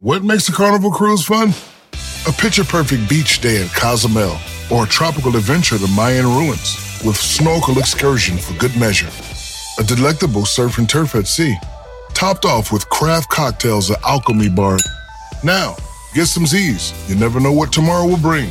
What makes a carnival cruise fun? A picture perfect beach day at Cozumel or a tropical adventure to Mayan ruins with snorkel excursion for good measure. A delectable surf and turf at sea, topped off with craft cocktails at Alchemy Bar. Now, get some Z's. You never know what tomorrow will bring.